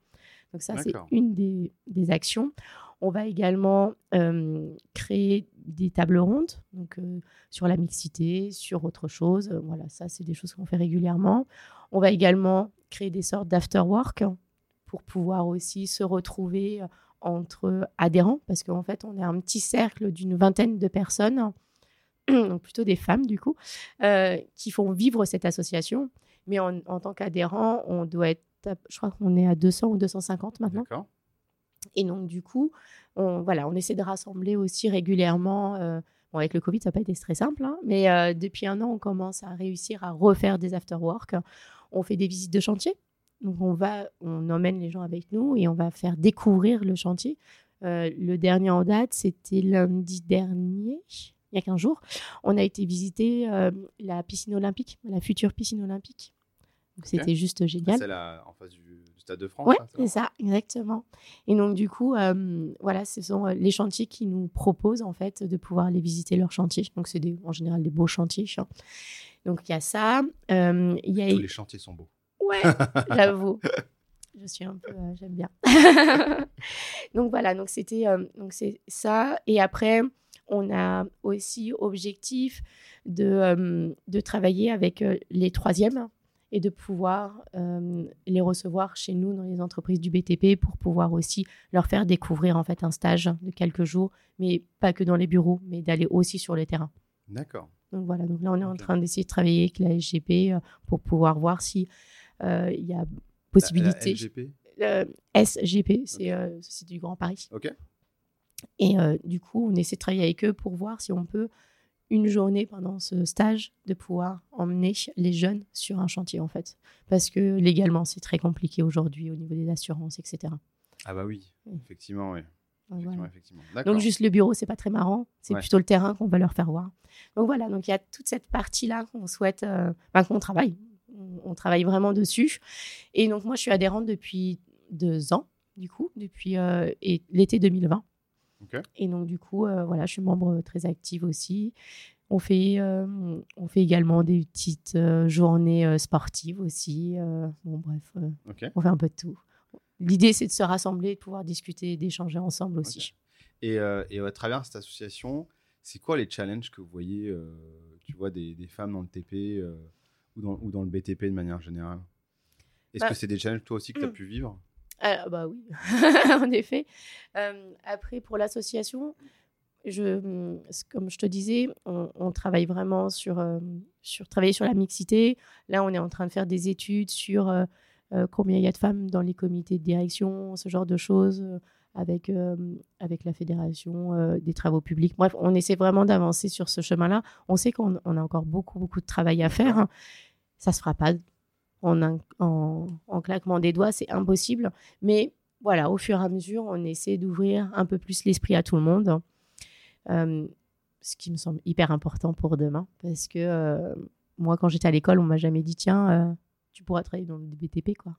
[SPEAKER 1] Donc ça, c'est une des, actions. On va également euh, créer des tables rondes donc, euh, sur la mixité, sur autre chose. Voilà, ça, c'est des choses qu'on fait régulièrement. On va également créer des sortes d'after-work pour pouvoir aussi se retrouver entre adhérents, parce qu'en fait, on est un petit cercle d'une vingtaine de personnes, donc plutôt des femmes du coup, euh, qui font vivre cette association. Mais en, en tant qu'adhérent, on doit être je crois qu'on est à 200 ou 250 maintenant. Et donc, du coup, on, voilà, on essaie de rassembler aussi régulièrement. Euh, bon, avec le Covid, ça n'a pas été très simple, hein, mais euh, depuis un an, on commence à réussir à refaire des after-work. on fait des visites de chantier. Donc on va, on emmène les gens avec nous et on va faire découvrir le chantier. Euh, le dernier en date, c'était lundi dernier, il y a 15 jours. On a été visiter la piscine olympique, la future piscine olympique. C'était juste génial.
[SPEAKER 2] C'est en face du, Stade de France
[SPEAKER 1] Oui, c'est ça, exactement. Et donc, du coup, euh, voilà, ce sont les chantiers qui nous proposent, en fait, de pouvoir aller visiter leurs chantiers. Donc, c'est en général des beaux chantiers. Hein. Donc, il y a ça.
[SPEAKER 2] il y a... Tous les chantiers sont beaux.
[SPEAKER 1] Ouais, j'avoue. Je suis un peu, euh, j'aime bien. donc voilà, donc c'était, euh, donc c'est ça. Et après, on a aussi objectif de, euh, de travailler avec les troisièmes et de pouvoir les recevoir chez nous dans les entreprises du BTP pour pouvoir aussi leur faire découvrir en fait un stage de quelques jours, mais pas que dans les bureaux, mais d'aller aussi sur le terrain.
[SPEAKER 2] D'accord.
[SPEAKER 1] Donc voilà, donc là on est en train d'essayer de travailler avec la SGP pour pouvoir voir si il y a possibilité. La, SGP, c'est euh, Société du Grand Paris.
[SPEAKER 2] Ok.
[SPEAKER 1] Et euh, du coup, on essaie de travailler avec eux pour voir si on peut, une journée pendant ce stage, de pouvoir emmener les jeunes sur un chantier, en fait. Parce que légalement, c'est très compliqué aujourd'hui au niveau des assurances, etc.
[SPEAKER 2] Ah bah oui, effectivement, oui.
[SPEAKER 1] Donc juste le bureau, c'est pas très marrant. C'est plutôt le terrain qu'on va leur faire voir. Donc voilà, donc il y a toute cette partie-là qu'on souhaite, euh, qu'on travaille on, travaille vraiment dessus. Et donc, moi, je suis adhérente depuis deux ans, du coup, depuis euh, l'été 2020. Et donc, du coup, euh, voilà, je suis membre très active aussi. On fait, euh, on fait également des petites journées sportives aussi. bon, bref, on fait un peu de tout. L'idée, c'est de se rassembler, de pouvoir discuter, d'échanger ensemble aussi.
[SPEAKER 2] Et, et, à travers cette association, c'est quoi les challenges que vous voyez, tu vois, des, des, femmes dans le TP ou dans, le BTP de manière générale? Est-ce que bah c'est des challenges toi aussi que tu as hmm. pu vivre?
[SPEAKER 1] Ah, Bah oui, en effet. Euh, après, pour l'association, je, comme je te disais, on, travaille vraiment sur, euh, sur, travailler sur la mixité. Là, on est en train de faire des études sur euh, combien il y a de femmes dans les comités de direction, ce genre de choses, avec, avec la Fédération des travaux publics. Bref, on essaie vraiment d'avancer sur ce chemin-là. On sait qu'on a encore beaucoup, beaucoup de travail à faire. Ça se fera pas en, en, claquement des doigts, c'est impossible. Mais voilà, au fur et à mesure, on essaie d'ouvrir un peu plus l'esprit à tout le monde. ce qui me semble hyper important pour demain. Parce que moi, quand j'étais à l'école, on m'a jamais dit tiens, tu pourras travailler dans le BTP. quoi.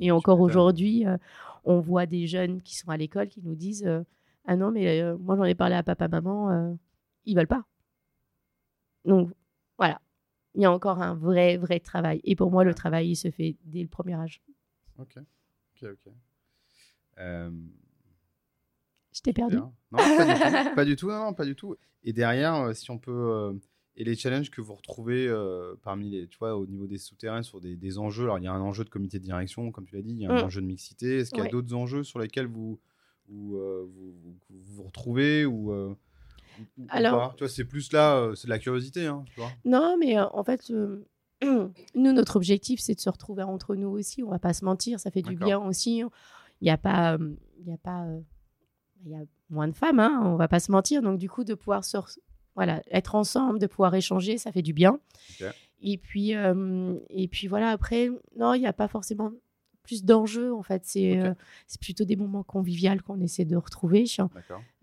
[SPEAKER 1] Et encore aujourd'hui, euh, on voit des jeunes qui sont à l'école qui nous disent euh, Ah non, mais euh, moi j'en ai parlé à papa, maman, ils veulent pas. Donc voilà, il y a encore un vrai, vrai travail. Et pour moi, le travail, il se fait dès le premier âge.
[SPEAKER 2] Ok, ok, ok.
[SPEAKER 1] Je t'ai perdu
[SPEAKER 2] Non, pas du tout. pas du tout, non, pas du tout. Et derrière, si on peut et les challenges que vous retrouvez euh, parmi les, tu vois, au niveau des souterrains sur des, enjeux. Alors, il y a un enjeu de comité de direction, comme tu l'as dit, il y a un mm. enjeu de mixité. Est-ce qu'il y a d'autres enjeux sur lesquels vous euh, vous, vous, retrouvez ou, euh, Alors, tu vois, c'est plus là, c'est de la curiosité, hein, tu vois.
[SPEAKER 1] Non, mais en fait. nous, notre objectif, c'est de se retrouver entre nous aussi. On va pas se mentir, ça fait du bien aussi. Il n'y a pas, il y a pas, il y a moins de femmes, hein, on va pas se mentir. Donc, du coup, de pouvoir se, voilà, être ensemble, de pouvoir échanger, ça fait du bien. Et puis, euh, et puis voilà, après, non, il n'y a pas forcément plus d'enjeux, en fait. C'est euh, c'est plutôt des moments conviviaux qu'on essaie de retrouver,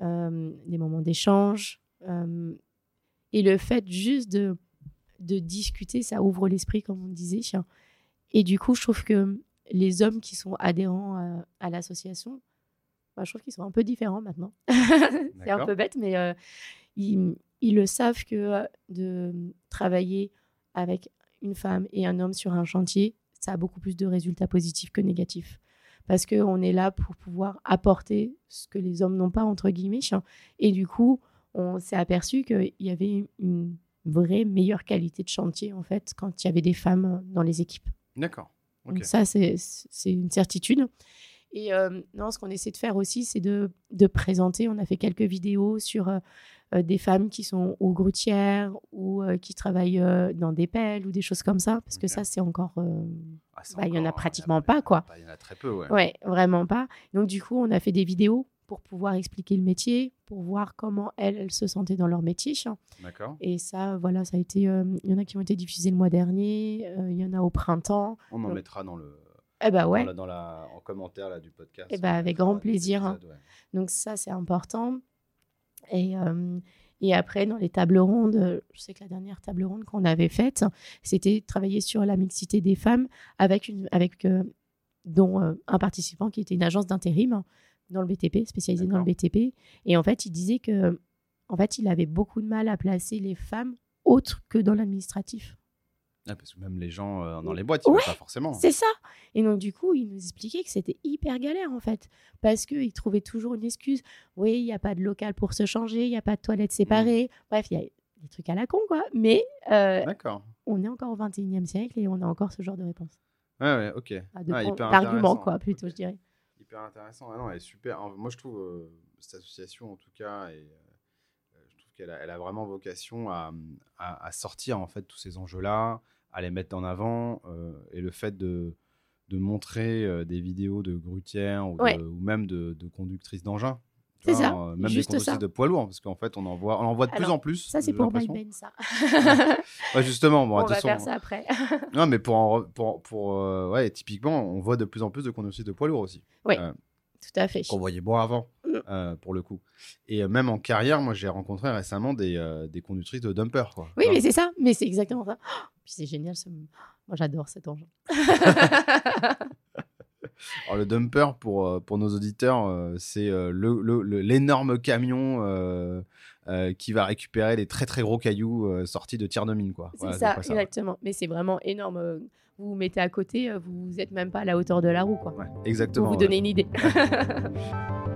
[SPEAKER 1] euh, des moments d'échange. et le fait juste de, de discuter, ça ouvre l'esprit, comme on disait. Et du coup, je trouve que les hommes qui sont adhérents à, l'association, bah, je trouve qu'ils sont un peu différents maintenant. c'est un peu bête, mais ils, ils le savent que euh, de travailler avec une femme et un homme sur un chantier, ça a beaucoup plus de résultats positifs que négatifs. Parce qu'on est là pour pouvoir apporter ce que les hommes n'ont pas, entre guillemets. Et du coup, on s'est aperçu qu'il y avait une vraie meilleure qualité de chantier, en fait, quand il y avait des femmes dans les équipes.
[SPEAKER 2] D'accord.
[SPEAKER 1] Donc ça, c'est une certitude. Et euh, non, ce qu'on essaie de faire aussi, c'est de, de, présenter. On a fait quelques vidéos sur euh, des femmes qui sont aux groutières ou euh, qui travaillent euh, dans des pelles ou des choses comme ça, parce que ça, c'est encore. Ah, bah, il y en a pratiquement pas, quoi.
[SPEAKER 2] Il y en a très peu, ouais.
[SPEAKER 1] Ouais, vraiment pas. Donc, du coup, on a fait des vidéos pour pouvoir expliquer le métier, pour voir comment elles, elles se sentaient dans leur métier.
[SPEAKER 2] D'accord.
[SPEAKER 1] Et ça, voilà, ça a été. euh, Il y en a qui ont été diffusés le mois dernier, euh, il y en a au printemps.
[SPEAKER 2] On en
[SPEAKER 1] Donc-
[SPEAKER 2] mettra dans le.
[SPEAKER 1] Eh ben ouais.
[SPEAKER 2] dans la- dans la- en commentaire là, du podcast.
[SPEAKER 1] Eh ben,
[SPEAKER 2] on
[SPEAKER 1] avec grand plaisir, hein.
[SPEAKER 2] épisodes, ouais.
[SPEAKER 1] Donc ça, c'est important. Et, euh, et après, dans les tables rondes, je sais que la dernière table ronde qu'on avait faite, c'était travailler sur la mixité des femmes avec, une, avec euh, dont euh, un participant qui était une agence d'intérim dans le BTP, spécialisée dans le BTP. Et en fait, il disait que en fait, il avait beaucoup de mal à placer les femmes autres que dans l'administratif.
[SPEAKER 2] Ah, parce que même les gens euh, dans les boîtes, ils
[SPEAKER 1] Ouais,
[SPEAKER 2] veulent pas forcément.
[SPEAKER 1] C'est ça. Et donc, du coup, il nous expliquait que c'était hyper galère, en fait. Parce qu'il trouvait toujours une excuse. Oui, il n'y a pas de local pour se changer, il n'y a pas de toilettes séparées. Bref, il y a des trucs à la con, quoi. Mais euh,
[SPEAKER 2] D'accord.
[SPEAKER 1] on est encore au 21e siècle et on a encore ce genre de réponse.
[SPEAKER 2] Ouais, ouais, ok.
[SPEAKER 1] Ah, de
[SPEAKER 2] Ah, hyper
[SPEAKER 1] D'arguments,
[SPEAKER 2] intéressant.
[SPEAKER 1] quoi, plutôt, je dirais.
[SPEAKER 2] Hyper intéressant. Ah non, elle est super. Moi, je trouve euh, cette association, en tout cas, et, euh, je trouve qu'elle a, elle a vraiment vocation à, à- à sortir en fait tous ces enjeux-là, à les mettre en avant, euh, et le fait de, de montrer euh, des vidéos de grutières ou, de-
[SPEAKER 1] Ouais.
[SPEAKER 2] ou même de, de conductrices d'engins.
[SPEAKER 1] C'est ça,
[SPEAKER 2] euh, même
[SPEAKER 1] juste
[SPEAKER 2] des conductrices de poids lourds, parce qu'en fait, on en voit, on en voit de plus en plus.
[SPEAKER 1] Ça, c'est pour
[SPEAKER 2] l'impression.
[SPEAKER 1] MyBen, ça.
[SPEAKER 2] Ouais, justement, bon,
[SPEAKER 1] on va faire ça après.
[SPEAKER 2] non, mais pour, en pour, pour euh, ouais, typiquement, on voit de plus en plus de conductrices de poids lourds aussi.
[SPEAKER 1] Tout à fait.
[SPEAKER 2] qu'on voyait moins avant. Euh, pour le coup. Et euh, même en carrière, moi, j'ai rencontré récemment des, euh, des conductrices de dumper. Quoi.
[SPEAKER 1] Oui, mais c'est ça. Mais c'est exactement ça. Oh, c'est génial. Ce... Moi, j'adore cet engin.
[SPEAKER 2] Alors, le dumper, pour, euh, pour nos auditeurs, c'est euh, le- le- le- l'énorme camion euh, euh, qui va récupérer les très très gros cailloux euh, sortis de tir de mine.
[SPEAKER 1] C'est
[SPEAKER 2] Voilà,
[SPEAKER 1] ça,
[SPEAKER 2] ouais.
[SPEAKER 1] exactement. Mais c'est vraiment énorme. Vous vous mettez à côté, vous n'êtes même pas à la hauteur de la roue, quoi.
[SPEAKER 2] Ouais,
[SPEAKER 1] Pour
[SPEAKER 2] exactement.
[SPEAKER 1] vous
[SPEAKER 2] ouais.
[SPEAKER 1] donner une idée.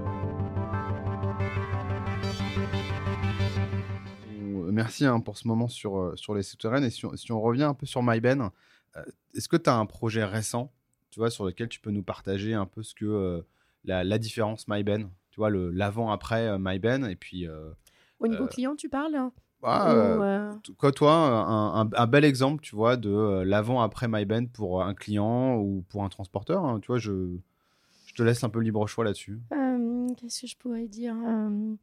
[SPEAKER 2] Merci hein, pour ce moment sur, euh, sur les souterraines. Et si on, si on revient un peu sur MyBen, euh, est-ce que tu as un projet récent tu vois, sur lequel tu peux nous partager un peu ce que euh, la, la différence MyBen Tu vois, le- l'avant-après euh, MyBen et puis. euh,
[SPEAKER 1] Au niveau
[SPEAKER 2] Euh,
[SPEAKER 1] client, tu parles? Hein
[SPEAKER 2] ah,
[SPEAKER 1] Ou,
[SPEAKER 2] euh,
[SPEAKER 1] euh,
[SPEAKER 2] t- quoi, toi, un, un- un bel exemple, tu vois, de euh, l'avant-après MyBen pour un client ou pour un transporteur hein, Tu vois, je, je te laisse un peu libre choix là-dessus.
[SPEAKER 1] euh, Qu'est-ce que je pourrais dire euh,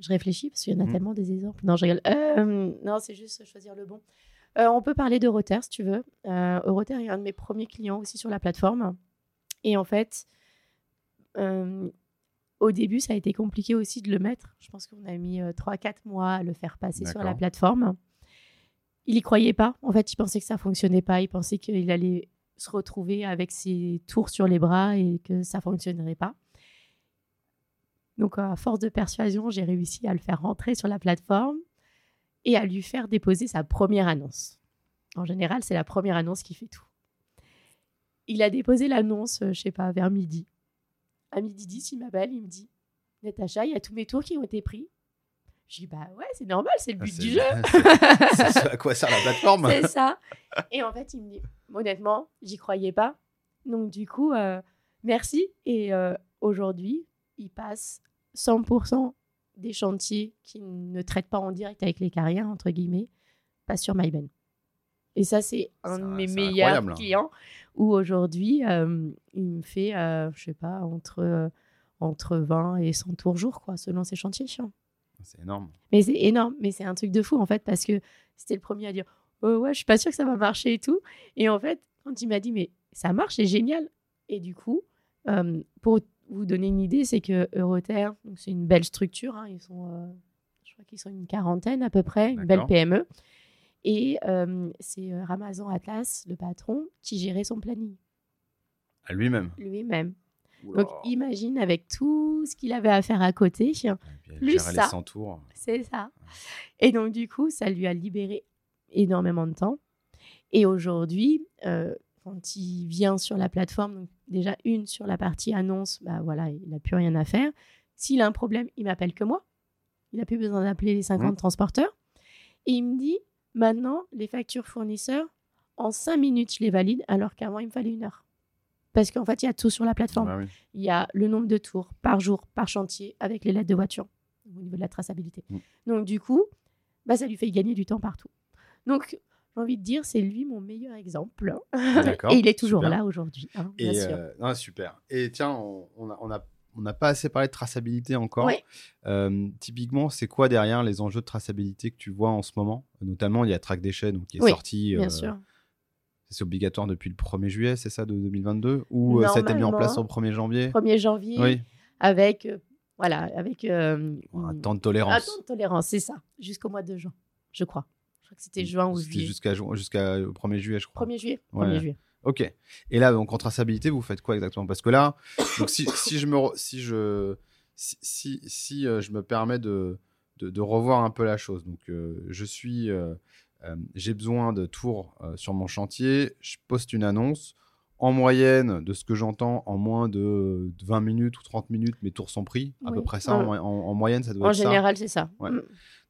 [SPEAKER 1] Je réfléchis parce qu'il y en a
[SPEAKER 2] Mhm.
[SPEAKER 1] tellement des exemples. Non, je rigole. Euh, non, c'est juste choisir le bon. Euh, on peut parler d'Euroter si tu veux. Euh, Euroter est un de mes premiers clients aussi sur la plateforme. Et en fait, euh, au début, ça a été compliqué aussi de le mettre. Je pense qu'on a mis 3-4 mois à le faire passer sur la plateforme. Il y croyait pas. En fait, il pensait que ça fonctionnait pas. Il pensait qu'il allait se retrouver avec ses tours sur les bras et que ça fonctionnerait pas. Donc, à force de persuasion, j'ai réussi à le faire rentrer sur la plateforme et à lui faire déposer sa première annonce. En général, c'est la première annonce qui fait tout. Il a déposé l'annonce, euh, je sais pas, vers midi. À midi 10, il m'appelle, il me dit Natacha, il y a tous mes tours qui ont été pris. Je dis Bah ouais, c'est normal, c'est le
[SPEAKER 2] Ah,
[SPEAKER 1] but
[SPEAKER 2] c'est-
[SPEAKER 1] du jeu.
[SPEAKER 2] c'est ce à quoi sert la plateforme
[SPEAKER 1] c'est ça. Et en fait, il me dit Honnêtement, j'y croyais pas. Donc, du coup, euh, merci. Et euh, aujourd'hui, il passe 100% des chantiers qui ne traitent pas en direct avec les carrières, entre guillemets, passent sur MyBen. Et ça, c'est un de mes meilleurs
[SPEAKER 2] incroyable.
[SPEAKER 1] clients où aujourd'hui, euh, il me fait, euh, je sais pas, entre, euh, entre 20 et 100 tours jour, quoi, selon ses chantiers.
[SPEAKER 2] C'est énorme.
[SPEAKER 1] Mais c'est énorme, mais c'est un truc de fou en fait, parce que c'était le premier à dire Oh, Ouais, je suis pas sûre que ça va marcher et tout. Et en fait, quand il m'a dit Mais ça marche, c'est génial. Et du coup, euh, pour vous donner une idée, c'est que Euroter, donc c'est une belle structure, hein, ils sont, euh, je crois qu'ils sont une quarantaine à peu près, une belle. PME. Et euh, c'est euh, Ramazan Atlas, le patron, qui gérait son planning
[SPEAKER 2] À lui-même.
[SPEAKER 1] lui-même. Donc imagine avec tout ce qu'il avait à faire à côté.
[SPEAKER 2] Et
[SPEAKER 1] plus ça.
[SPEAKER 2] les 100 tours.
[SPEAKER 1] C'est ça. Et donc, du coup, ça lui a libéré énormément de temps. Et aujourd'hui, euh, quand il vient sur la plateforme, donc déjà une sur la partie annonce, bah voilà, il n'a plus rien à faire. S'il a un problème, il m'appelle que moi. Il n'a plus besoin d'appeler les 50
[SPEAKER 2] Mhm.
[SPEAKER 1] transporteurs. Et il me dit, maintenant, les factures fournisseurs, en 5 minutes, je les valide, alors qu'avant, il me fallait une heure. Parce qu'en fait, il y a tout sur la plateforme
[SPEAKER 2] Ah oui.
[SPEAKER 1] il y a le nombre de tours par jour, par chantier, avec les lettres de voiture, au niveau de la traçabilité.
[SPEAKER 2] Mm.
[SPEAKER 1] Donc, du coup, bah, ça lui fait gagner du temps partout. Donc, j'ai envie de dire, c'est lui mon meilleur exemple. D'accord. et il est toujours là aujourd'hui. Hein,
[SPEAKER 2] et non, super. Et tiens, on, a, on a on n'a pas assez parlé de traçabilité encore. Euh, typiquement, c'est quoi derrière les enjeux de traçabilité que tu vois en ce moment? Notamment, il y a Track Déchets donc, qui est sorti.
[SPEAKER 1] Bien euh, sûr.
[SPEAKER 2] C'est obligatoire depuis le 1er juillet, c'est ça, de 2022 Ou euh, ça a été mis en place au 1er janvier?
[SPEAKER 1] 1er janvier, oui. avec, voilà, avec un
[SPEAKER 2] temps de tolérance. Un
[SPEAKER 1] temps de tolérance, c'est ça, jusqu'au mois de juin, je crois. Je crois que c'était juin ou juillet.
[SPEAKER 2] Jusqu'à jusqu'à 1er juillet, je crois.
[SPEAKER 1] 1er juillet, 1er juillet.
[SPEAKER 2] Ok. Et là, donc en traçabilité, vous faites quoi exactement? Parce que là, donc, si, si, je me si je si, si, euh, je me permets de, de, revoir un peu la chose. Donc euh, je suis euh, j'ai besoin de tours sur mon chantier, je poste une annonce. En moyenne, de ce que j'entends, en moins de 20 minutes ou 30 minutes, mes tours sont pris. À peu près ça. En, moyenne, ça doit
[SPEAKER 1] en
[SPEAKER 2] être
[SPEAKER 1] ça. En général, c'est ça.
[SPEAKER 2] Mm.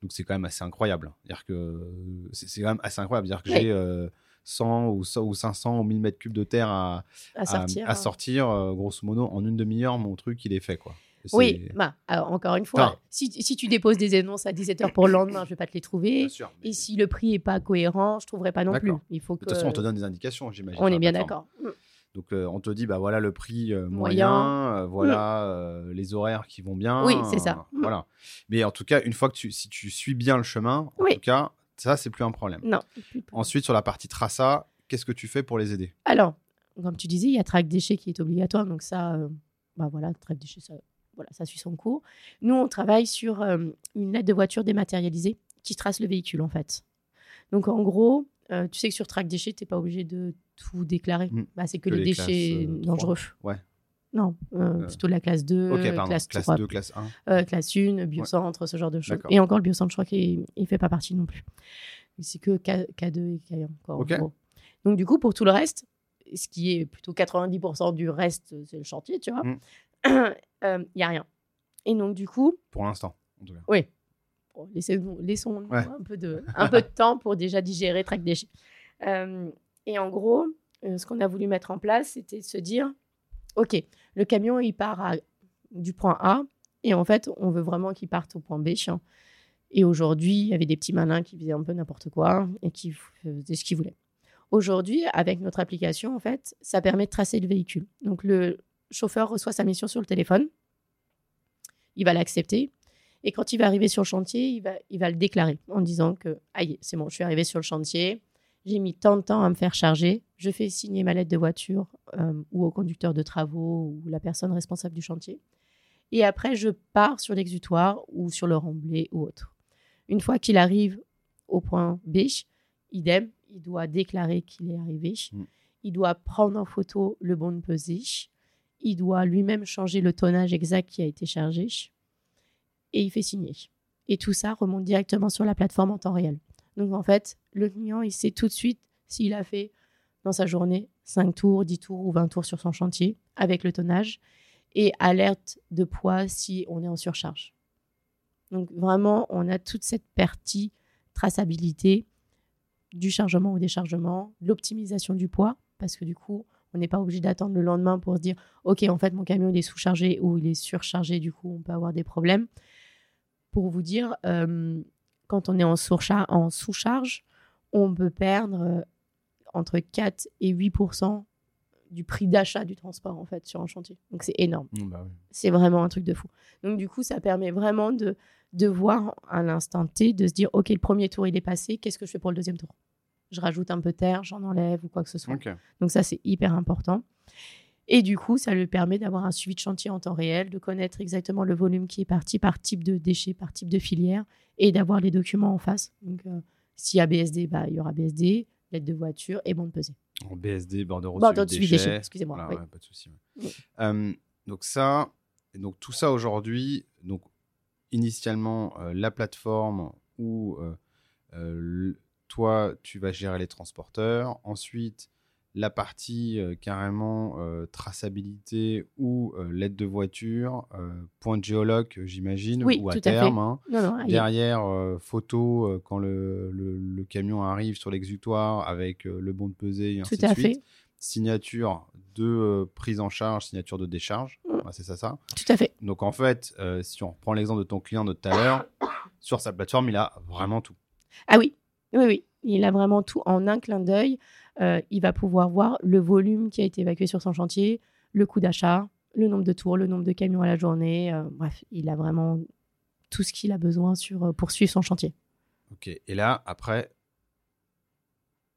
[SPEAKER 2] Donc c'est quand même assez incroyable. C'est-à-dire que c'est quand même assez incroyable. dire que j'ai 100 ou, 500 ou 1000 mètres cubes de terre à, à sortir, euh, grosso modo, en une demi-heure, mon truc, il est fait. quoi.
[SPEAKER 1] Oui, bah, encore une fois, si, si, tu déposes des annonces à 17h pour le lendemain, je ne vais pas te les trouver. Et si le prix n'est pas cohérent, je ne trouverai pas non plus. Il faut que... De
[SPEAKER 2] toute façon, on te donne des indications, j'imagine.
[SPEAKER 1] On est bien d'accord.
[SPEAKER 2] Donc, euh, on te dit, bah voilà le prix euh, moyen, voilà mm. les horaires qui vont bien.
[SPEAKER 1] Oui, c'est ça.
[SPEAKER 2] Voilà. Mais en tout cas, une fois que tu, si tu suis bien le chemin, en tout cas, ça, c'est plus un problème.
[SPEAKER 1] Non.
[SPEAKER 2] Ensuite, sur la partie traça, qu'est-ce que tu fais pour les aider?
[SPEAKER 1] Alors, comme tu disais, il y a track déchets qui est obligatoire. Donc ça, euh, bah voilà, track déchets, ça, voilà, ça suit son cours. Nous, on travaille sur euh, une aide de voiture dématérialisée qui trace le véhicule, en fait. Donc, en gros, euh, tu sais que sur track déchets, tu n'es pas obligé de tout déclarer. Hmm. Bah, c'est que, les, déchets dangereux.
[SPEAKER 2] Ouais.
[SPEAKER 1] Non, euh, euh, plutôt la classe 2,
[SPEAKER 2] classe, 2, classe 1.
[SPEAKER 1] Euh, classe 1, biocentre, ce genre de choses. Et encore, le biocentre, je crois qu'il ne fait pas partie non plus. C'est que K, 2 et K1. Encore, Donc, du coup, pour tout le reste, ce qui est plutôt 90% du reste, c'est le chantier, tu vois, il mm. n'y a rien. Et donc, du coup.
[SPEAKER 2] Pour l'instant, en tout cas.
[SPEAKER 1] Oui. laissons, laissons un, peu de, un peu de temps pour déjà digérer Track Déchets. Et en gros, ce qu'on a voulu mettre en place, c'était de se dire OK, le camion, il part du point A, et en fait, on veut vraiment qu'il parte au point B. Et aujourd'hui, il y avait des petits malins qui faisaient un peu n'importe quoi et qui faisaient ce qu'ils voulaient. Aujourd'hui, avec notre application, en fait, ça permet de tracer le véhicule. Donc, le chauffeur reçoit sa mission sur le téléphone, il va l'accepter, et quand il va arriver sur le chantier, il va, il va le déclarer en disant que, aïe, c'est bon, je suis arrivé sur le chantier, j'ai mis tant de temps à me faire charger, je fais signer ma lettre de voiture euh, ou au conducteur de travaux ou la personne responsable du chantier. Et après, je pars sur l'exutoire ou sur le remblai ou autre. Une fois qu'il arrive au point B, idem, il doit déclarer qu'il est arrivé. Mm. Il doit prendre en photo le bon de pesée. Il doit lui-même changer le tonnage exact qui a été chargé. Et il fait signer. Et tout ça remonte directement sur la plateforme en temps réel. Donc en fait, le client, il sait tout de suite s'il a fait dans sa journée 5 tours, 10 tours ou 20 tours sur son chantier avec le tonnage et alerte de poids si on est en surcharge. Donc vraiment, on a toute cette partie traçabilité du chargement ou déchargement, l'optimisation du poids, parce que du coup, on n'est pas obligé d'attendre le lendemain pour dire, OK, en fait, mon camion il est sous-chargé ou il est surchargé, du coup, on peut avoir des problèmes. Pour vous dire, euh, quand on est en, sous-charge, on peut perdre euh, entre 4 et 8% du prix d'achat du transport en fait sur un chantier. Donc c'est énorme. Mmh, bah c'est vraiment un truc de fou. Donc du coup, ça permet vraiment de, de voir à l'instant T, de se dire ok, le premier tour il est passé, qu'est-ce que je fais pour le deuxième tour? Je rajoute un peu de terre, j'en enlève ou quoi que ce soit. Donc ça c'est hyper important. Et du coup, ça lui permet d'avoir un suivi de chantier en temps réel, de connaître exactement le volume qui est parti par type de déchets, par type de filière, et d'avoir les documents en face. Donc, euh, s'il y a BSD, bah, il y aura BSD, lettre de voiture et bon de pesée.
[SPEAKER 2] En BSD, bordereau
[SPEAKER 1] de suivi déchets. excusez-moi.
[SPEAKER 2] pas de souci. Euh, donc ça, donc tout ça aujourd'hui, donc initialement euh, la plateforme où toi tu vas gérer les transporteurs, ensuite la partie euh, carrément euh, traçabilité ou euh, l'aide de voiture, point de géologue, j'imagine, ou à terme. Hein. Derrière, photo quand le, camion arrive sur l'exutoire avec le bon de pesée et ainsi de suite. Signature de prise en charge, signature de décharge. Mm. c'est ça, ça.
[SPEAKER 1] Tout à fait.
[SPEAKER 2] Donc en fait, si on reprend l'exemple de ton client de tout à l'heure, sur sa plateforme, il a vraiment tout.
[SPEAKER 1] Ah oui, oui, oui. Il a vraiment tout en un clin d'œil. Euh, il va pouvoir voir le volume qui a été évacué sur son chantier, le coût d'achat, le nombre de tours, le nombre de camions à la journée. Euh, bref, il a vraiment tout ce qu'il a besoin sur, euh, pour suivre son chantier.
[SPEAKER 2] Ok. Et là, après,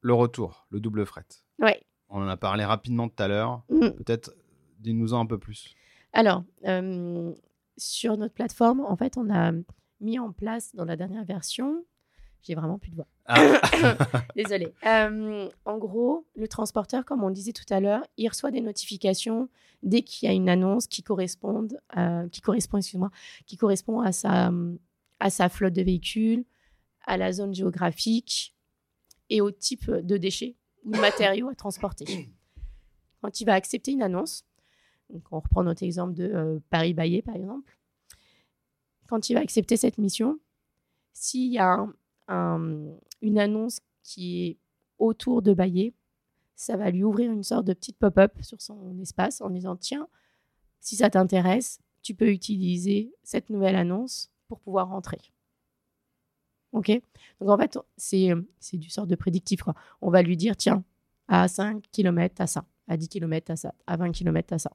[SPEAKER 2] le retour, le double fret.
[SPEAKER 1] Oui.
[SPEAKER 2] On en a parlé rapidement tout à l'heure. Mm. Peut-être dis-nous-en un peu plus.
[SPEAKER 1] Alors, sur notre plateforme, en fait, on a mis en place dans la dernière version j'ai vraiment plus de voix. Ah. Désolée. Euh, en gros, le transporteur, comme on disait tout à l'heure, il reçoit des notifications dès qu'il y a une annonce qui correspond, qui correspond, excuse-moi, qui correspond à sa, à sa flotte de véhicules, à la zone géographique et au type de déchets ou de matériaux à transporter. Quand il va accepter une annonce, donc on reprend notre exemple de euh, Paris-Bayet par exemple, quand il va accepter cette mission, s'il y a un, une annonce qui est autour de Bayer, ça va lui ouvrir une sorte de petite pop-up sur son espace en disant tiens, si ça t'intéresse, tu peux utiliser cette nouvelle annonce pour pouvoir rentrer. Ok? Donc en fait, c'est, c'est du sort de prédictif. On va lui dire tiens, à 5 km, à ça, à 10 km, à ça, à 20 km, à ça.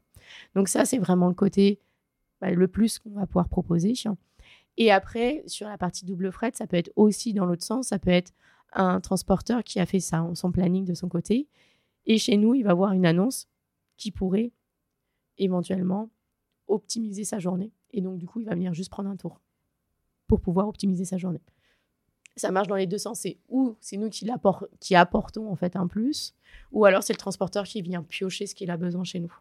[SPEAKER 1] Donc ça, c'est vraiment le côté bah, le plus qu'on va pouvoir proposer. Et après, sur la partie double fret, ça peut être aussi dans l'autre sens. Ça peut être un transporteur qui a fait ça, son planning de son côté. Et chez nous, il va voir une annonce qui pourrait éventuellement optimiser sa journée. Et donc, du coup, il va venir juste prendre un tour pour pouvoir optimiser sa journée. Ça marche dans les deux sens. C'est ou c'est nous qui, qui apportons en fait un plus, ou alors c'est le transporteur qui vient piocher ce qu'il a besoin chez nous.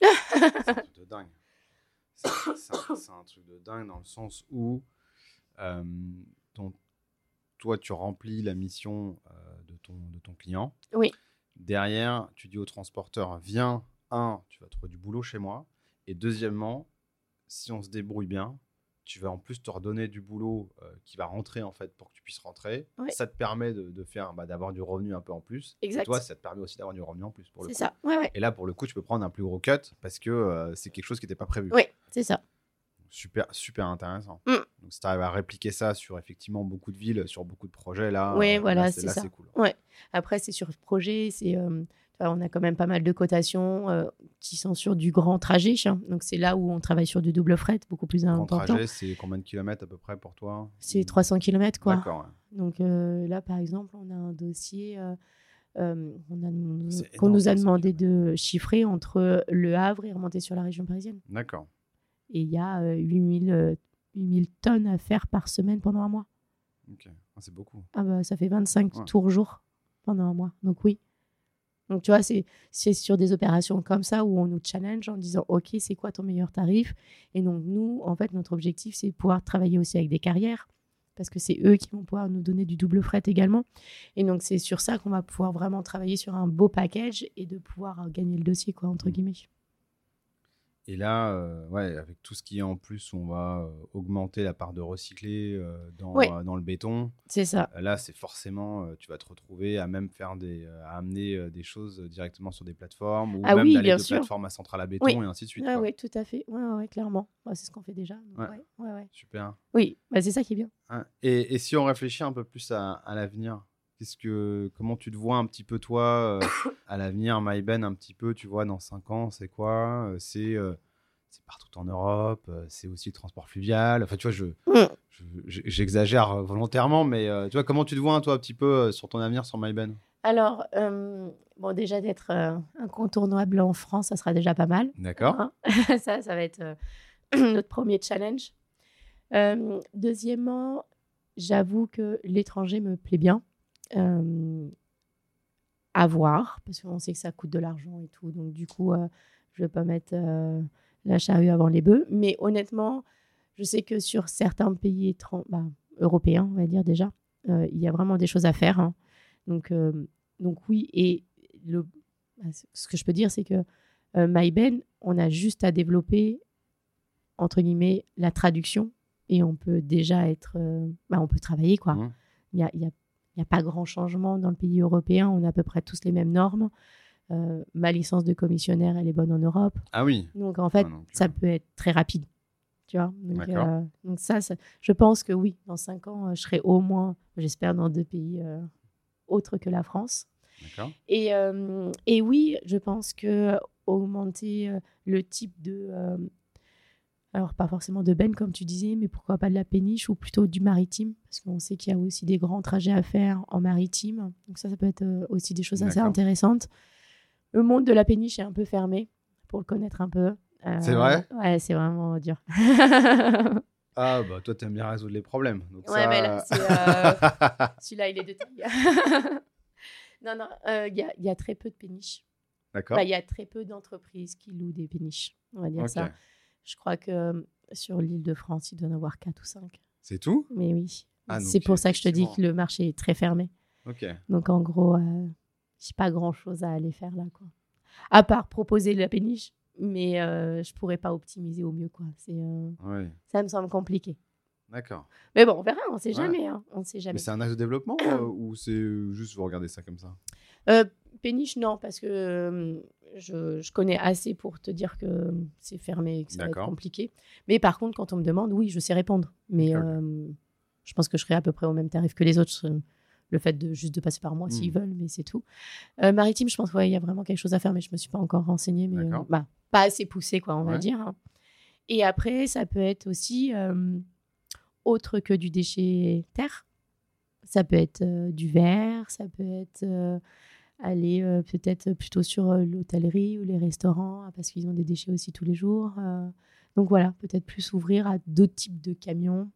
[SPEAKER 2] C'est de dingue. C'est un, truc de dingue dans le sens où euh, toi, tu remplis la mission euh, de, ton, de ton client.
[SPEAKER 1] Oui.
[SPEAKER 2] Derrière, tu dis au transporteur, viens, un, tu vas trouver du boulot chez moi. Et deuxièmement, si on se débrouille bien, tu vas en plus te redonner du boulot euh, qui va rentrer en fait pour que tu puisses rentrer. Ça te permet de, faire, bah, d'avoir du revenu un peu en plus.
[SPEAKER 1] Exact.
[SPEAKER 2] toi, ça te permet aussi d'avoir du revenu en plus.
[SPEAKER 1] C'est ça.
[SPEAKER 2] Et là, pour le coup, tu peux prendre un plus gros cut parce que euh, c'est quelque chose qui n'était pas prévu.
[SPEAKER 1] Oui, c'est ça.
[SPEAKER 2] Super, super intéressant. Mm. Donc, si tu arrives à répliquer ça sur effectivement beaucoup de villes, sur beaucoup de projets, là,
[SPEAKER 1] oui, voilà, c'est ça. cool. Ouais. Après, c'est sur projet, c'est euh, on a quand même pas mal de cotations euh, qui sont sur du grand trajet. Donc, c'est là où on travaille sur du double fret, beaucoup plus important. Grand trajet,
[SPEAKER 2] c'est combien de kilomètres à peu près pour toi?
[SPEAKER 1] C'est 300 kilomètres, quoi. D'accord. Donc, euh, là, par exemple, on a un dossier euh, qu'on nous a demandé de chiffrer entre Le Havre et remonter sur la région parisienne.
[SPEAKER 2] D'accord.
[SPEAKER 1] Et il y a 8000, 8000 tonnes à faire par semaine pendant un mois.
[SPEAKER 2] Ok, ah, c'est beaucoup.
[SPEAKER 1] Ah bah, ça fait 25 tours jour pendant un mois. Donc, oui. Donc, tu vois, c'est sur des opérations comme ça où on nous challenge en disant, OK, c'est quoi ton meilleur tarif? Et donc, nous, en fait, notre objectif, c'est de pouvoir travailler aussi avec des carrières parce que c'est eux qui vont pouvoir nous donner du double fret également. Et donc, c'est sur ça qu'on va pouvoir vraiment travailler sur un beau package et de pouvoir gagner le dossier, quoi, entre guillemets.
[SPEAKER 2] Et là, euh, ouais, avec tout ce qui est en plus, on va euh, augmenter la part de recyclé euh, dans, dans, le béton.
[SPEAKER 1] C'est ça.
[SPEAKER 2] là, c'est forcément, tu vas te retrouver à même faire des, à amener des choses directement sur des plateformes ou
[SPEAKER 1] ah
[SPEAKER 2] même d'aller de
[SPEAKER 1] sûr.
[SPEAKER 2] plateforme à centrale à béton et ainsi de suite.
[SPEAKER 1] Ah, oui, tout à fait. Ouais, ouais clairement. c'est ce qu'on fait déjà.
[SPEAKER 2] Super.
[SPEAKER 1] Oui, bah, c'est ça qui est bien.
[SPEAKER 2] Et, et, si on réfléchit un peu plus à, à l'avenir, Qu'est-ce que, comment tu te vois un petit peu toi euh, à l'avenir, MyBen, un petit peu, tu vois, dans 5 ans, c'est quoi euh, C'est euh, c'est partout en Europe, c'est aussi le transport fluvial. Enfin, tu vois, je, mm. j'exagère volontairement, mais tu vois, comment tu te vois, toi, un petit peu sur ton avenir sur MyBen
[SPEAKER 1] Alors, bon, déjà d'être incontournable en France, ça sera déjà pas mal.
[SPEAKER 2] D'accord. Hein.
[SPEAKER 1] ça, ça va être notre premier challenge. deuxièmement, j'avoue que l'étranger me plaît bien à voir, parce qu'on sait que ça coûte de l'argent et tout. Donc, du coup, je ne vais pas mettre la charrue avant les bœufs. Mais honnêtement, je sais que sur certains pays bah, européens, on va dire déjà, il y a vraiment des choses à faire. Hein. Donc, donc, oui. Et le, bah, ce que je peux dire, c'est que MyBen, on a juste à développer, entre guillemets, la traduction et on peut déjà être. Bah, on peut travailler, quoi. Mmh. Il y a, y a n'y a pas grand changement dans le pays européen. On a à peu près tous les mêmes normes. Euh, ma licence de commissionnaire, elle est bonne en Europe.
[SPEAKER 2] Ah oui.
[SPEAKER 1] Donc en fait, ça peut être très rapide. Tu vois? Donc, donc ça, je pense que oui, dans cinq ans, je serai au moins, j'espère, dans deux pays autres que la France. Et, et oui, je pense que augmenter le type de alors, pas forcément de benne, comme tu disais, mais pourquoi pas de la péniche ou plutôt du maritime Parce qu'on sait qu'il y a aussi des grands trajets à faire en maritime. Donc, ça, ça peut être euh, aussi des choses assez intéressantes. Le monde de la péniche est un peu fermé, pour le connaître un peu.
[SPEAKER 2] Euh, c'est vrai?
[SPEAKER 1] Ouais, c'est vraiment dur.
[SPEAKER 2] ah, bah toi, t'aimes bien résoudre les problèmes.
[SPEAKER 1] ouais, mais là, euh, celui-là, il est de taille. non, non, il y, y, a très peu de péniches. D'accord. Il y a très peu d'entreprises qui louent des péniches, on va dire ça. Je crois que euh, sur l'île de France, il doit y en avoir 4 ou 5.
[SPEAKER 2] C'est tout?
[SPEAKER 1] Mais oui. Ah, c'est pour ça que je te dis que le marché est très fermé. Donc en gros, euh, j'ai pas grand-chose à aller faire là. Quoi. À part proposer la péniche, mais euh, je pourrais pas optimiser au mieux. quoi. C'est, euh, Ça me semble compliqué.
[SPEAKER 2] D'accord.
[SPEAKER 1] Mais bon, on verra, on sait jamais. Hein. On sait jamais.
[SPEAKER 2] Mais c'est un axe de développement ou c'est juste vous regardez ça comme ça?
[SPEAKER 1] Péniche, non, parce que je, connais assez pour te dire que c'est fermé et que ça va être compliqué. Mais par contre, quand on me demande, oui, je sais répondre. Mais je pense que je serai à peu près au même tarif que les autres. Le fait de juste de passer par moi s'ils hmm. veulent, mais c'est tout. maritime, je pense qu'il y a vraiment quelque chose à faire, mais je me suis pas encore renseignée, mais bah, pas assez poussé, quoi, on va dire. Hein. Et après, ça peut être aussi autre que du déchet terre. Ça peut être du verre, ça peut être aller euh, peut-être plutôt sur euh, l'hôtellerie ou les restaurants hein, parce qu'ils ont des déchets aussi tous les jours. Euh. donc voilà, peut-être plus ouvrir à d'autres types de camions,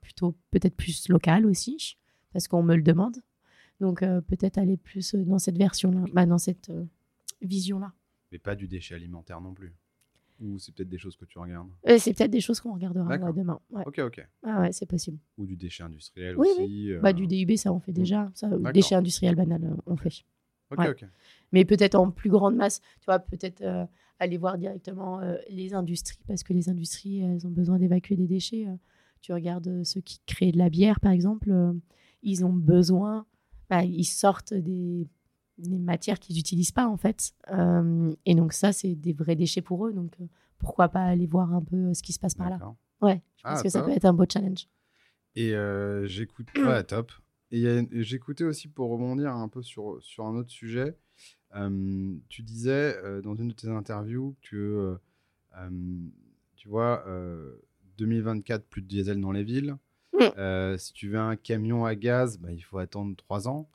[SPEAKER 1] plutôt peut-être plus local aussi parce qu'on me le demande. Donc peut-être aller plus dans cette version-là, bah, dans cette vision-là.
[SPEAKER 2] Mais pas du déchet alimentaire non plus. Ou c'est peut-être des choses que tu regardes?
[SPEAKER 1] C'est peut-être des choses qu'on regardera demain.
[SPEAKER 2] Ok, ok.
[SPEAKER 1] Ah ouais, c'est possible.
[SPEAKER 2] Ou du déchet industriel aussi.
[SPEAKER 1] Oui. Bah, du DUB, ça on fait déjà. Ça, déchet industriel banal, on fait. Mais peut-être en plus grande masse, tu vois, peut-être euh, aller voir directement euh, les industries, parce que les industries, elles ont besoin d'évacuer des déchets. Euh. tu regardes ceux qui créent de la bière, par exemple, ils ont besoin, bah, ils sortent des, des matières qu'ils n'utilisent pas, en fait. et donc ça, c'est des vrais déchets pour eux. Donc pourquoi pas aller voir un peu ce qui se passe par là. Ouais, je pense ah, que ça peut être un beau challenge.
[SPEAKER 2] Et j'écoute, ouais, top. Et j'écoutais aussi pour rebondir un peu sur, sur un autre sujet. tu disais dans une de tes interviews que, tu vois, 2024, plus de diesel dans les villes. Mmh. si tu veux un camion à gaz, bah, il faut attendre trois ans.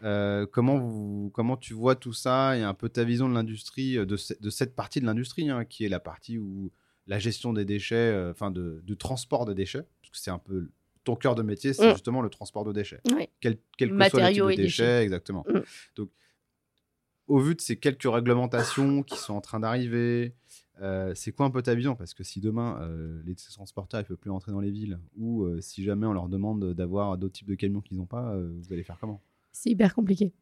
[SPEAKER 2] Comment, vous, comment tu vois tout ça et un peu ta vision de l'industrie, de, de, cette partie de l'industrie, hein, qui est la partie où la gestion des déchets, enfin de, de, transport des déchets, parce que c'est un peu ton cœur de métier, c'est mm. justement le transport de déchets. Quel, quel que soit le type de déchets, exactement. Mm. Donc, au vu de ces quelques réglementations qui sont en train d'arriver, euh, c'est quoi un peu ta vision? Parce que si demain, euh, les transporteurs ne peuvent plus entrer dans les villes, ou euh, si jamais on leur demande d'avoir d'autres types de camions qu'ils n'ont pas, vous allez faire comment?
[SPEAKER 1] C'est hyper compliqué.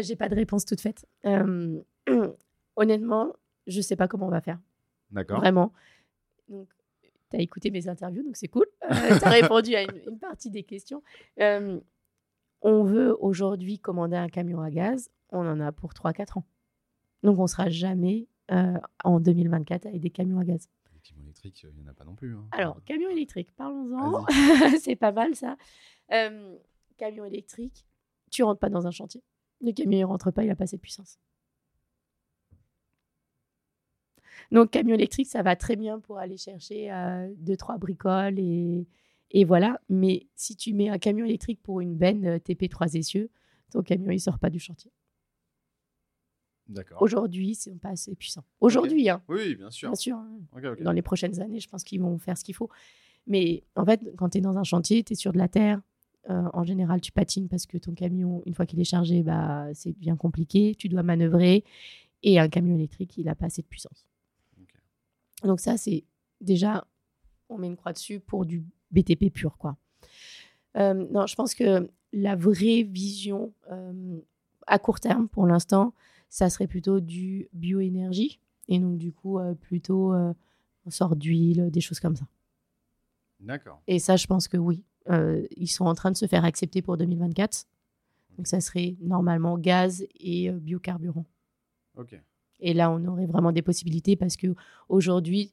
[SPEAKER 1] J'ai pas de réponse toute faite. honnêtement, je sais pas comment on va faire.
[SPEAKER 2] D'accord.
[SPEAKER 1] Vraiment. Donc, tu as écouté mes interviews, donc c'est cool. Euh, tu as répondu à une, partie des questions. Euh, on veut aujourd'hui commander un camion à gaz, on en a pour 3-4 ans. Donc on ne sera jamais euh, en 2024 avec des camions à gaz.
[SPEAKER 2] Les camions électriques, il n'y en a pas non plus. Hein.
[SPEAKER 1] Alors, camion électrique, parlons-en. c'est pas mal ça. Camion électrique, tu rentres pas dans un chantier. Le camion ne rentre pas, il n'a pas cette puissance. Donc, camion électrique, ça va très bien pour aller chercher euh, deux, trois bricoles et, et, voilà. Mais si tu mets un camion électrique pour une benne euh, TP3 essieux, ton camion, il sort pas du chantier.
[SPEAKER 2] D'accord.
[SPEAKER 1] Aujourd'hui, c'est pas assez puissant. Aujourd'hui, hein.
[SPEAKER 2] Oui, bien sûr.
[SPEAKER 1] Bien sûr. Hein. Dans les prochaines années, je pense qu'ils vont faire ce qu'il faut. Mais en fait, quand tu es dans un chantier, tu es sur de la terre. Euh, en général, tu patines parce que ton camion, une fois qu'il est chargé, bah, c'est bien compliqué. Tu dois manœuvrer. Et un camion électrique, il n'a pas assez de puissance. Donc ça, c'est déjà, on met une croix dessus pour du BTP pur, quoi. Euh, non, je pense que la vraie vision euh, à court terme, pour l'instant, ça serait plutôt du bioénergie. Et donc, du coup, euh, plutôt on sort d'huile, des choses comme ça.
[SPEAKER 2] D'accord.
[SPEAKER 1] Et ça, je pense que oui. Ils sont en train de se faire accepter pour 2024. Donc, ça serait normalement gaz et biocarburant.
[SPEAKER 2] Ok.
[SPEAKER 1] Et là, on aurait vraiment des possibilités parce que aujourd'hui,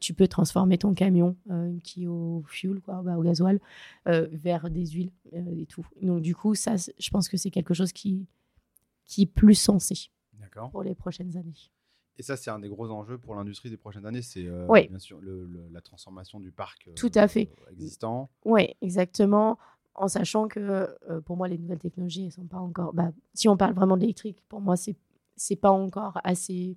[SPEAKER 1] tu peux transformer ton camion qui est au fuel, quoi, bah, au gasoil, vers des huiles et tout. Donc, du coup, ça, je pense que c'est quelque chose qui, qui est plus sensé pour les prochaines années.
[SPEAKER 2] Et ça, c'est un des gros enjeux pour l'industrie des prochaines années, c'est bien sûr la transformation du parc
[SPEAKER 1] Tout à fait.
[SPEAKER 2] existant.
[SPEAKER 1] Oui, exactement en sachant que euh, pour moi, les nouvelles technologies, elles sont pas encore. Bah, si on parle vraiment d'électrique, pour moi, c'est c'est pas encore assez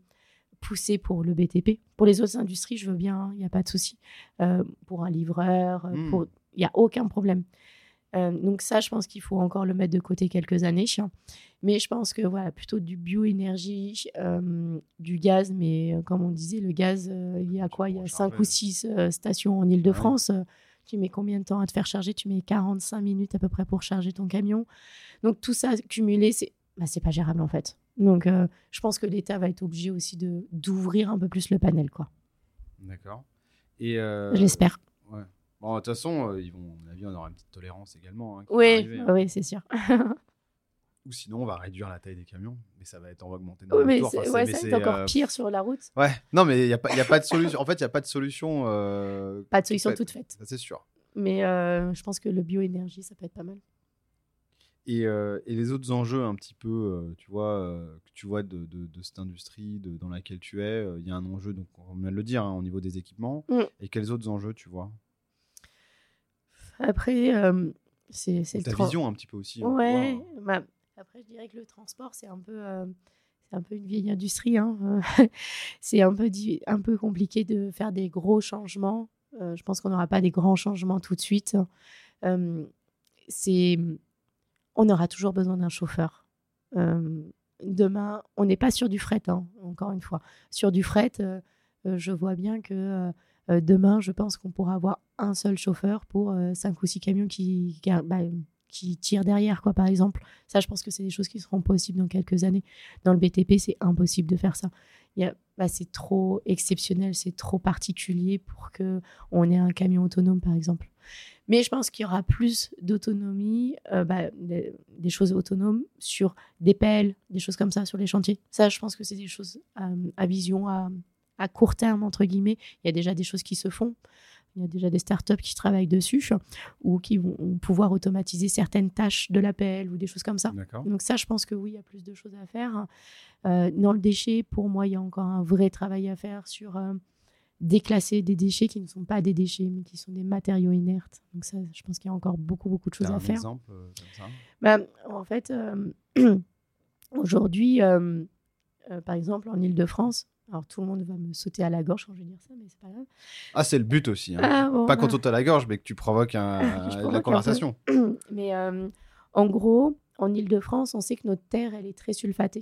[SPEAKER 1] poussé pour le BTP. Pour les autres industries, je veux bien, il n'y a pas de souci. Euh, pour un livreur, euh, hmm. il n'y a aucun problème. Donc ça, je pense qu'il faut encore le mettre de côté quelques années. Mais je pense que voilà, plutôt du bioénergie, du gaz, mais comme on disait, le gaz, il y a quoi? Il y a cinq ou six stations en Ile-de-France. Tu mets combien de temps à te faire charger? Tu mets 45 minutes à peu près pour charger ton camion. Donc tout ça cumulé, c'est bah, pas gérable en fait. Donc euh, je pense que l'État va être obligé aussi de d'ouvrir un peu plus le panel quoi.
[SPEAKER 2] D'accord. Et euh...
[SPEAKER 1] j'espère.
[SPEAKER 2] Bon, de toute façon, euh, ils vont, à mon avis, on aura une petite tolérance également. Hein,
[SPEAKER 1] oui, hein. oui, c'est sûr.
[SPEAKER 2] Ou sinon, on va réduire la taille des camions, mais ça va être en augmenter
[SPEAKER 1] dans oui, mais tour. Enfin, ouais, c'est encore euh, pire sur la route.
[SPEAKER 2] Ouais, non, mais il n'y a, pas, a pas de solution. En fait, il n'y a pas de solution. Euh,
[SPEAKER 1] pas de solution toute faite.
[SPEAKER 2] C'est sûr.
[SPEAKER 1] Mais je pense que le bioénergie, ça peut être pas mal.
[SPEAKER 2] Et, et, les autres enjeux, un petit peu, tu vois, que tu vois de, de, cette industrie de, dans laquelle tu es, il y a un enjeu, donc on vient de le dire, hein, au niveau des équipements. Mm. Et quels autres enjeux, tu vois?
[SPEAKER 1] Après, c'est
[SPEAKER 2] ta vision un petit peu aussi.
[SPEAKER 1] Hein. Ouais, bah, après, je dirais que le transport, c'est un peu, euh, c'est un peu une vieille industrie. Hein. c'est un peu, un peu compliqué de faire des gros changements. Euh, je pense qu'on n'aura pas des grands changements tout de suite. Euh, c'est, on aura toujours besoin d'un chauffeur. demain, on n'est pas sur du fret, hein, encore une fois. Sur du fret, je vois bien que demain, je pense qu'on pourra avoir un seul chauffeur pour cinq ou six camions qui, bah, qui tire derrière, quoi, par exemple. Ça, je pense que c'est des choses qui seront possibles dans quelques années. Dans le BTP, c'est impossible de faire ça. Bah, c'est trop exceptionnel, c'est trop particulier pour que on ait un camion autonome, par exemple. Mais je pense qu'il y aura plus d'autonomie, euh, bah, des, choses autonomes sur des pelles, des choses comme ça sur les chantiers. Ça, je pense que c'est des choses à, à vision à, à, court terme, entre guillemets. Il y a déjà des choses qui se font. Il y a déjà des startups qui travaillent dessus ou qui vont pouvoir automatiser certaines tâches de l'appel ou des choses comme ça. Donc ça, je pense que oui, il y a plus de choses à faire. Euh, dans le déchet, pour moi, il y a encore un vrai travail à faire sur euh, déclasser des déchets qui ne sont pas des déchets, mais qui sont des matériaux inertes. Donc ça, je pense qu'il y a encore beaucoup, beaucoup de choses à
[SPEAKER 2] un
[SPEAKER 1] faire.
[SPEAKER 2] exemple euh, comme ça?
[SPEAKER 1] Bah, En fait, aujourd'hui, par exemple, en Ile-de-France, alors tout le monde va me sauter à la gorge quand je vais dire ça, mais c'est pas grave.
[SPEAKER 2] Ah, c'est le but aussi. Hein. Ah, pas quand on à la gorge, mais que tu provoques un, la conversation.
[SPEAKER 1] mais euh, en gros, en Ile-de-France, on sait que notre terre, elle est très sulfatée.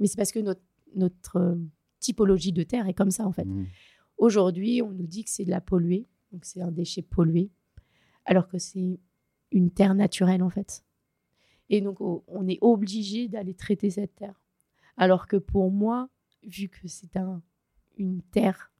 [SPEAKER 1] Mais c'est parce que notre, notre euh, typologie de terre est comme ça, en fait. Mmh. Aujourd'hui, on nous dit que c'est de la polluée, donc c'est un déchet pollué, alors que c'est une terre naturelle, en fait. Et donc, on est obligé d'aller traiter cette terre. Alors que pour moi, vu que c'est un, une terre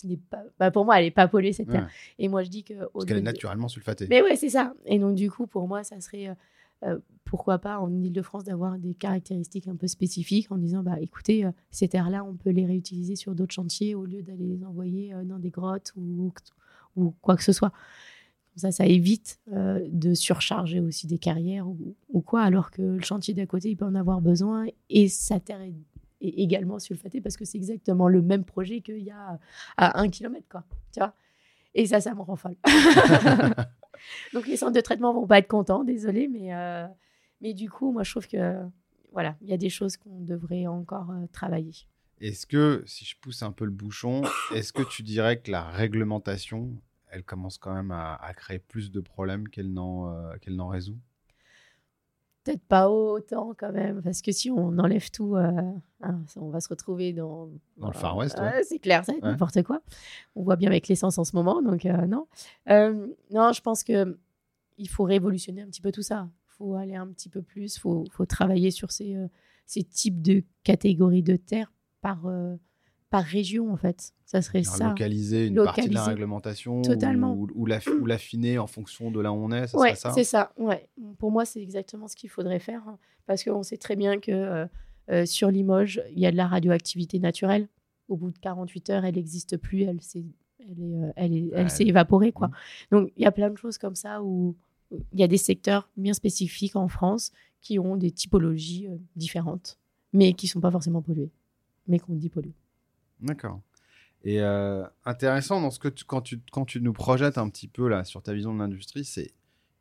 [SPEAKER 1] qui n'est pas. Bah pour moi, elle n'est pas polluée, cette terre. Et moi, je dis que.
[SPEAKER 2] Parce qu'elle est naturellement sulfatée.
[SPEAKER 1] Mais ouais, c'est ça. Et donc, du coup, pour moi, ça serait. Euh, euh, pourquoi pas en Ile-de-France d'avoir des caractéristiques un peu spécifiques en disant bah écoutez euh, ces terres-là on peut les réutiliser sur d'autres chantiers au lieu d'aller les envoyer dans des grottes ou, ou quoi que ce soit. Comme ça, ça évite de surcharger aussi des carrières ou, ou, quoi, alors que le chantier d'à côté, il peut en avoir besoin et sa terre est et également sulfaté parce que c'est exactement le même projet qu'il y a à un kilomètre, quoi. Tu vois Et ça, ça me rend folle. Donc les centres de traitement vont pas être contents, désolé, mais, euh, mais du coup, moi, je trouve que voilà, il y a des choses qu'on devrait encore euh, travailler.
[SPEAKER 2] Est-ce que, si je pousse un peu le bouchon, est-ce que tu dirais que la réglementation, elle commence quand même à, créer plus de problèmes qu'elle n'en euh, qu'elle n'en résout?
[SPEAKER 1] Peut-être pas autant quand même, parce que si on enlève tout, euh, hein, on va se retrouver dans.
[SPEAKER 2] Dans le Far West,
[SPEAKER 1] C'est clair, c'est n'importe quoi. On voit bien avec l'essence en ce moment, donc euh, non. Euh, non, je pense que il faut révolutionner un petit peu tout ça. Il faut aller un petit peu plus, il faut, faut, travailler sur ces, ces types de catégories de terre par par région en fait. Ça serait ça.
[SPEAKER 2] Localiser une partie de la réglementation
[SPEAKER 1] Totalement.
[SPEAKER 2] Ou, l'affiner en fonction de là où on est, ça
[SPEAKER 1] ouais,
[SPEAKER 2] ça
[SPEAKER 1] c'est ça. Ouais. Pour moi, c'est exactement ce qu'il faudrait faire hein, parce qu'on sait très bien que euh, euh, sur Limoges, il y a de la radioactivité naturelle. au bout de 48 heures, elle n'existe plus, elle s'est elle est, elle est, elle s'est évaporée quoi. Mmh. Donc il y a plein de choses comme ça où il y a des secteurs bien spécifiques en France qui ont des typologies différentes, mais qui sont pas forcément polluées, mais qu'on dit polluées.
[SPEAKER 2] D'accord. Et euh, intéressant dans ce que tu, quand tu quand tu nous projettes un petit peu là sur ta vision de l'industrie, c'est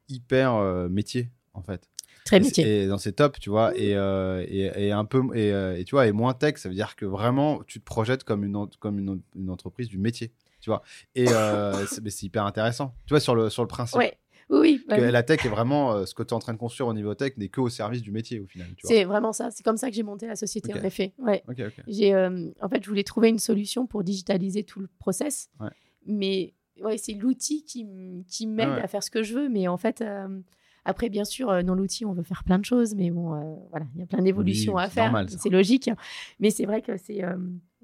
[SPEAKER 2] hyper euh, métier en fait.
[SPEAKER 1] Très métier.
[SPEAKER 2] Et, dans ces top, tu vois, et, euh, et, et, un peu et, tu vois et moins tech, ça veut dire que vraiment tu te projettes comme une comme une, une entreprise du métier, tu vois. Et c'est hyper intéressant, tu vois sur le sur le principe.
[SPEAKER 1] Ouais. Oui,
[SPEAKER 2] bah La tech est vraiment euh, ce que tu es en train de construire au niveau tech n'est que au service du métier au final.
[SPEAKER 1] C'est vraiment ça. C'est comme ça que j'ai monté la société en effet. Ouais. J'ai, euh, en fait, je voulais trouver une solution pour digitaliser tout le process. Mais ouais, c'est l'outil qui, qui m'aide à faire ce que je veux. Mais en fait, euh, après, bien sûr, dans l'outil, on veut faire plein de choses. Mais bon, voilà, il y a plein d'évolutions à faire. C'est logique. Mais c'est vrai que c'est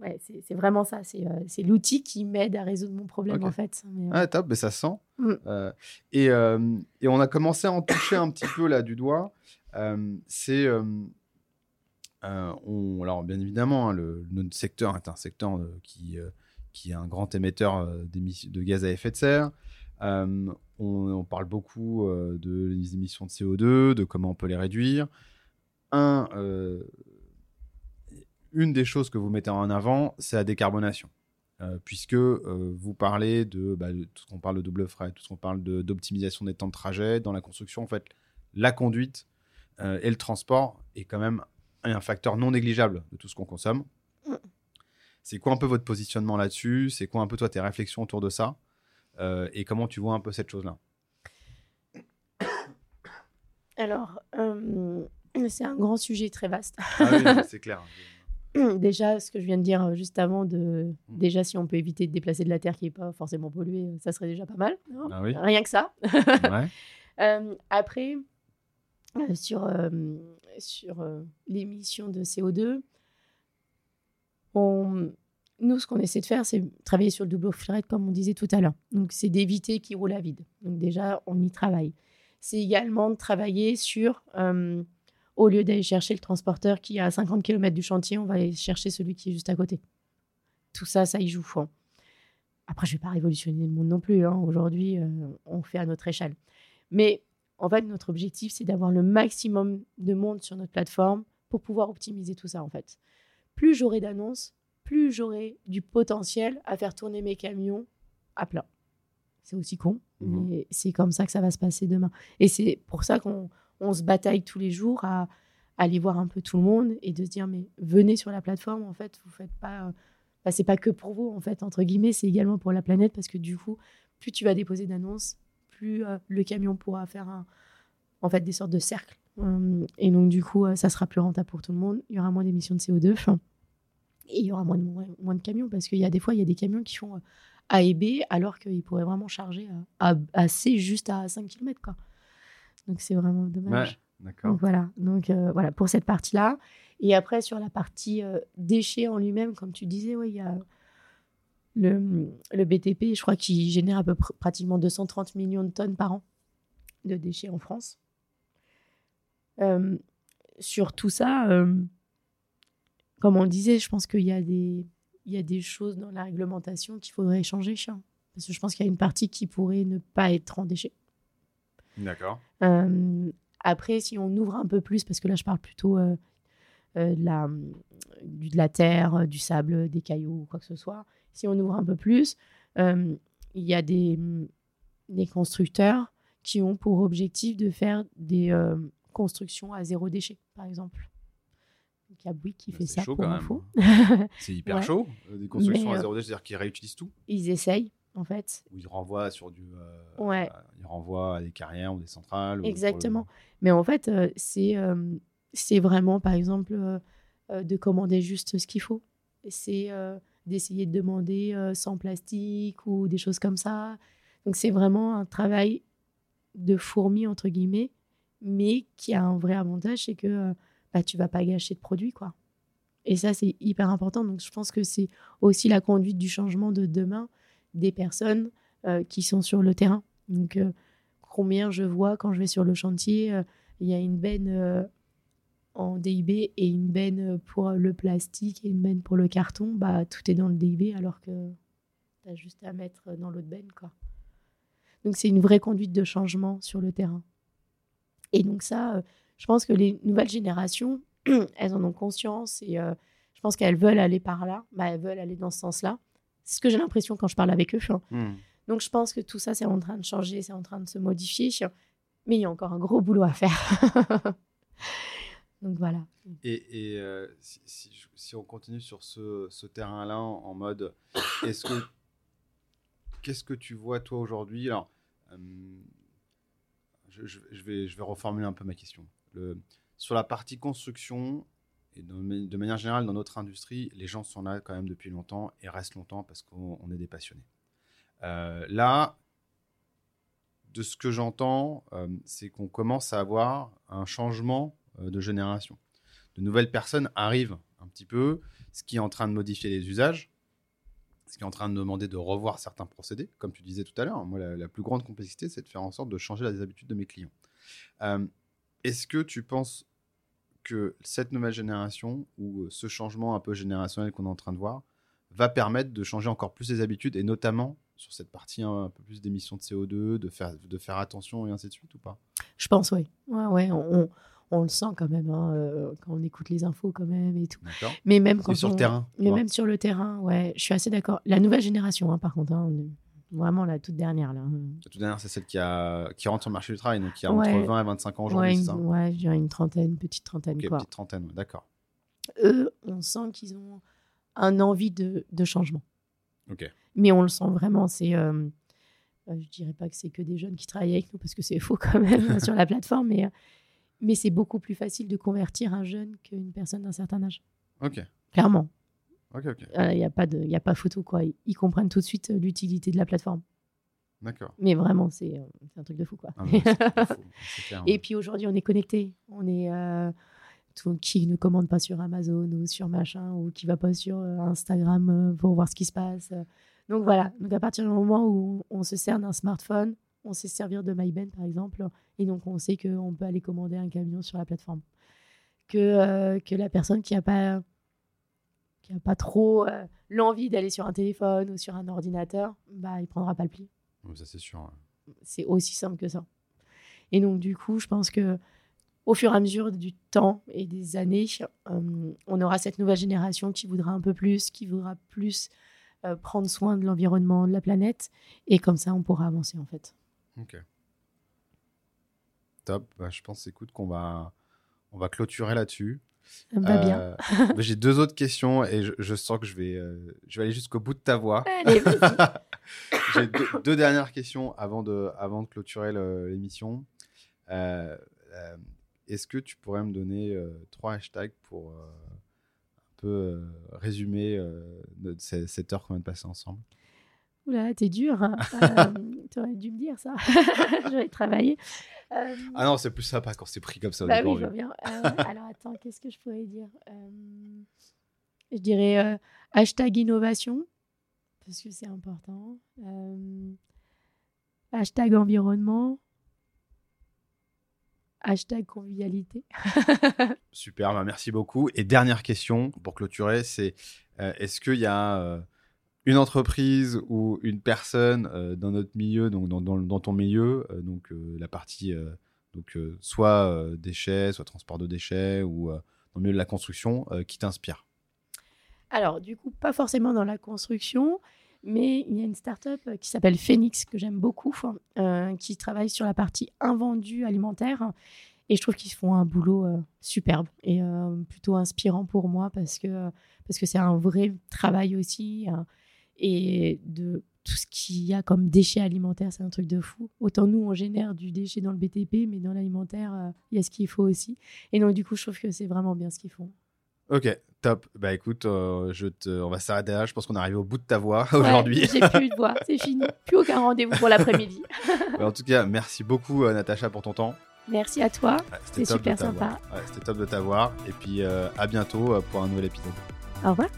[SPEAKER 1] Ouais, c'est vraiment ça. C'est euh, l'outil qui m'aide à résoudre mon problème, en fait.
[SPEAKER 2] Mais, euh, Ah, top, mais ça sent. Mm. Euh, et, et, on a commencé à en toucher un petit peu là du doigt. c'est. alors, bien évidemment, hein, le, notre secteur est un secteur qui, qui est un grand émetteur de gaz à effet de serre. On, on, parle beaucoup de les émissions de CO2, de comment on peut les réduire. Un, une des choses que vous mettez en avant, c'est la décarbonation. Euh, puisque euh, vous parlez de, bah, tout ce qu'on parle de double frais, tout ce qu'on parle d'optimisation des temps de trajet dans la construction, en fait, la conduite euh, et le transport est quand même un facteur non négligeable de tout ce qu'on consomme. C'est quoi un peu votre positionnement là-dessus? C'est quoi un peu toi tes réflexions autour de ça? Et comment tu vois un peu cette chose-là?
[SPEAKER 1] Alors, c'est un grand sujet très vaste.
[SPEAKER 2] Ah oui, c'est clair.
[SPEAKER 1] déjà, ce que je viens de dire euh, juste avant, de, mmh. déjà, si on peut éviter de déplacer de la Terre qui n'est pas forcément polluée, euh, ça serait déjà pas mal. Ah Rien que ça. Euh, après, sur, sur l'émission de CO2, on, nous, ce qu'on essaie de faire, c'est travailler sur le double fret, comme on disait tout à l'heure. Donc, c'est d'éviter qu'il roule à vide. Donc, déjà, on y travaille. C'est également de travailler sur au lieu d'aller chercher le transporteur qui est à 50 km du chantier, on va aller chercher celui qui est juste à côté. Tout ça, ça y joue. Hein. Après, je ne vais pas révolutionner le monde non plus. Hein. Aujourd'hui, euh, on fait à notre échelle. Mais en fait, notre objectif, c'est d'avoir le maximum de monde sur notre plateforme pour pouvoir optimiser tout ça, en fait. Plus j'aurai d'annonces, plus j'aurai du potentiel à faire tourner mes camions à plat. C'est aussi con, mmh mais c'est comme ça que ça va se passer demain. Et c'est pour ça qu'on on se bataille tous les jours à, aller voir un peu tout le monde et de se dire mais venez sur la plateforme en fait vous faites pas bah, c'est pas que pour vous en fait entre guillemets c'est également pour la planète parce que du coup plus tu vas déposer d'annonces plus euh, le camion pourra faire en fait des sortes de cercles. Hum, et donc du coup euh, ça sera plus rentable pour tout le monde. Il y aura moins d'émissions de CO2 et il y aura moins de, moins, de camions parce qu'il y a des fois il y a des camions qui font euh, A et B alors qu'ils pourraient vraiment charger à, à, C juste à 5 km quoi donc c'est vraiment dommage.
[SPEAKER 2] d'accord.
[SPEAKER 1] voilà. Donc euh, voilà pour cette partie-là. Et après sur la partie euh, déchets en lui-même, comme tu disais, ouais, il y a le, le BTP, je crois qu'il génère à peu près pratiquement 230 millions de tonnes par an de déchets en France. Euh, sur tout ça, comme on le disait, je pense qu'il y a des il y a des choses dans la réglementation qu'il faudrait changer. Parce que je pense qu'il y a une partie qui pourrait ne pas être en déchets.
[SPEAKER 2] D'accord.
[SPEAKER 1] Euh, après, si on ouvre un peu plus, parce que là, je parle plutôt euh, euh, de, la, de la terre, du sable, des cailloux, quoi que ce soit. Si on ouvre un peu plus, il y a des, des constructeurs qui ont pour objectif de faire des constructions à zéro déchet, par exemple. Il y a Bouygues qui bah, fait ça chaud pour info.
[SPEAKER 2] c'est hyper chaud, des constructions à zéro déchet, c'est-à-dire qu'ils réutilisent tout
[SPEAKER 1] Ils essayent en fait.
[SPEAKER 2] Où il renvoie sur du.
[SPEAKER 1] Euh, ouais.
[SPEAKER 2] Renvoie à des carrières ou des centrales.
[SPEAKER 1] Exactement. Mais en fait, euh, c'est euh, c'est vraiment, par exemple, de commander juste ce qu'il faut. C'est d'essayer de demander sans plastique ou des choses comme ça. Donc, c'est vraiment un travail de fourmi, entre guillemets, mais qui a un vrai avantage, c'est que bah, tu vas pas gâcher de produits, quoi. Et ça, c'est hyper important. Donc, je pense que c'est aussi la conduite du changement de demain des personnes euh, qui sont sur le terrain. Donc, euh, combien je vois quand je vais sur le chantier, euh, il y a une benne en DIB et une benne pour le plastique et une benne pour le carton, bah, tout est dans le DIB alors que tu as juste à mettre dans l'autre benne. Quoi. Donc c'est une vraie conduite de changement sur le terrain. Et donc ça, euh, je pense que les nouvelles générations, elles en ont conscience et euh, je pense qu'elles veulent aller par là, bah, elles veulent aller dans ce sens-là. C'est ce que j'ai l'impression quand je parle avec eux. Hein. Hmm. Donc je pense que tout ça, c'est en train de changer, c'est en train de se modifier, mais il y a encore un gros boulot à faire. Donc voilà.
[SPEAKER 2] Et, euh, si, on continue sur ce, terrain-là en, mode, est-ce que qu'est-ce que tu vois toi aujourd'hui? Alors, euh, je, vais, reformuler un peu ma question. Sur la partie construction, et de, manière générale dans notre industrie, les gens sont là quand même depuis longtemps et restent longtemps parce qu'on est des passionnés. Euh, là, de ce que j'entends, c'est qu'on commence à avoir un changement euh, de génération. De nouvelles personnes arrivent un petit peu, ce qui est en train de modifier les usages, ce qui est en train de demander de revoir certains procédés, comme tu disais tout à l'heure. Moi, la, plus grande complexité, c'est de faire en sorte de changer les habitudes de mes clients. Euh, est-ce que tu penses que cette nouvelle génération, ou ce changement un peu générationnel qu'on est en train de voir, va permettre de changer encore plus les habitudes, et notamment sur cette partie un, peu plus d'émissions de CO2, de faire, de faire attention et ainsi de suite, ou pas?
[SPEAKER 1] Je pense, oui. Ouais, ouais, on, on le sent quand même hein, euh, quand on écoute les infos quand même et tout. Mais même quand
[SPEAKER 2] sur le terrain.
[SPEAKER 1] Mais même sur le terrain, ouais, je suis assez d'accord. La nouvelle génération, hein, par contre, hein, vraiment la toute dernière là.
[SPEAKER 2] La toute dernière, c'est celle qui a qui rentre sur le marché du travail, donc qui a entre 20 et 25 ans aujourd'hui,
[SPEAKER 1] ouais, ça? Ouais, je dirais une trentaine, petite trentaine quoi.
[SPEAKER 2] Petite trentaine, d'accord.
[SPEAKER 1] Eux, on sent qu'ils ont un envie de, de changement. Mais on le sent vraiment, c'est euh, euh, je dirais pas que c'est que des jeunes qui travaillent avec nous parce que c'est faux quand même sur la plateforme, mais mais c'est beaucoup plus facile de convertir un jeune qu'une personne d'un certain âge.
[SPEAKER 2] Ok.
[SPEAKER 1] Clairement.
[SPEAKER 2] Ok, ok.
[SPEAKER 1] Il n'y a, pas de, y a pas photo, quoi. Ils comprennent tout de suite euh, l'utilité de la plateforme.
[SPEAKER 2] D'accord.
[SPEAKER 1] Mais vraiment, c'est euh, un truc de fou, quoi. Ah, Et puis aujourd'hui, on est connecté. On est. Euh, tout, qui ne commande pas sur Amazon ou sur machin, ou qui va pas sur Instagram pour voir ce qui se passe. Donc voilà. Donc à partir du moment où on se sert d'un smartphone, on sait servir de MyBen par exemple, et donc on sait qu'on peut aller commander un camion sur la plateforme. Que, euh, que la personne qui n'a pas, qui a pas trop euh, l'envie d'aller sur un téléphone ou sur un ordinateur, bah, il prendra pas le pli.
[SPEAKER 2] ça c'est sûr.
[SPEAKER 1] C'est aussi simple que ça. Et donc du coup, je pense que au fur et à mesure du temps et des années, euh, on aura cette nouvelle génération qui voudra un peu plus, qui voudra plus prendre soin de l'environnement, de la planète, et comme ça, on pourra avancer en fait.
[SPEAKER 2] Ok. Top. Bah, je pense, écoute, qu'on va, on va clôturer là-dessus.
[SPEAKER 1] va bien. Euh,
[SPEAKER 2] j'ai deux autres questions et je, sens que je vais, euh, je vais aller jusqu'au bout de ta voix. j'ai deux, dernières questions avant de, avant de clôturer l'émission. Euh, est-ce que tu pourrais me donner trois hashtags pour un peu résumer cette heure qu'on vient de passer ensemble?
[SPEAKER 1] Oula, t'es dur. Hein. Euh, tu aurais dû me dire ça. J'aurais travaillé.
[SPEAKER 2] Euh, ah non, c'est plus sympa quand c'est pris comme ça.
[SPEAKER 1] Bah oui, je vois bien. Euh, alors attends, qu'est-ce que je pourrais dire? Je dirais hashtag innovation, parce que c'est important. hashtag environnement. Hashtag convivialité.
[SPEAKER 2] Super, bah, merci beaucoup. Et dernière question pour clôturer, c'est est-ce qu'il y a une entreprise ou une personne euh, dans notre milieu, donc dans, dans, ton milieu, euh, donc euh, la partie donc soit déchets, soit transport de déchets ou dans le milieu de la construction, qui t'inspire?
[SPEAKER 1] Alors du coup, pas forcément dans la construction, mais il y a une start-up qui s'appelle Phoenix que j'aime beaucoup, qui travaille sur la partie invendue alimentaire. Et je trouve qu'ils font un boulot superbe et plutôt inspirant pour moi parce que parce que c'est un vrai travail aussi et de tout ce qu'il y a comme déchets alimentaires, c'est un truc de fou. Autant nous, on génère du déchet dans le BTP, mais dans l'alimentaire, euh, il y a ce qu'il faut aussi. Et donc, du coup, je trouve que c'est vraiment bien ce qu'ils font.
[SPEAKER 2] Ok, top. Bah écoute, euh, je te... on va s'arrêter là. Je pense qu'on est arrivé au bout de ta voix aujourd'hui.
[SPEAKER 1] J'ai plus de voix, c'est fini. Plus aucun rendez-vous pour l'après-midi.
[SPEAKER 2] en tout cas, merci beaucoup, euh, Natacha, pour ton temps.
[SPEAKER 1] Merci à toi. C'était super sympa.
[SPEAKER 2] C'était top de t'avoir. Et puis, à bientôt pour un nouvel épisode.
[SPEAKER 1] Au revoir.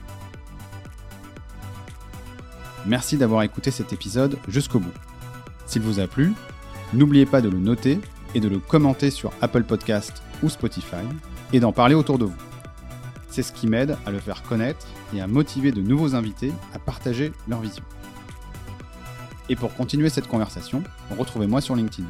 [SPEAKER 2] Merci d'avoir écouté cet épisode jusqu'au bout. S'il vous a plu, n'oubliez pas de le noter et de le commenter sur Apple Podcast ou Spotify et d'en parler autour de vous. C'est ce qui m'aide à le faire connaître et à motiver de nouveaux invités à partager leur vision. Et pour continuer cette conversation, retrouvez-moi sur LinkedIn.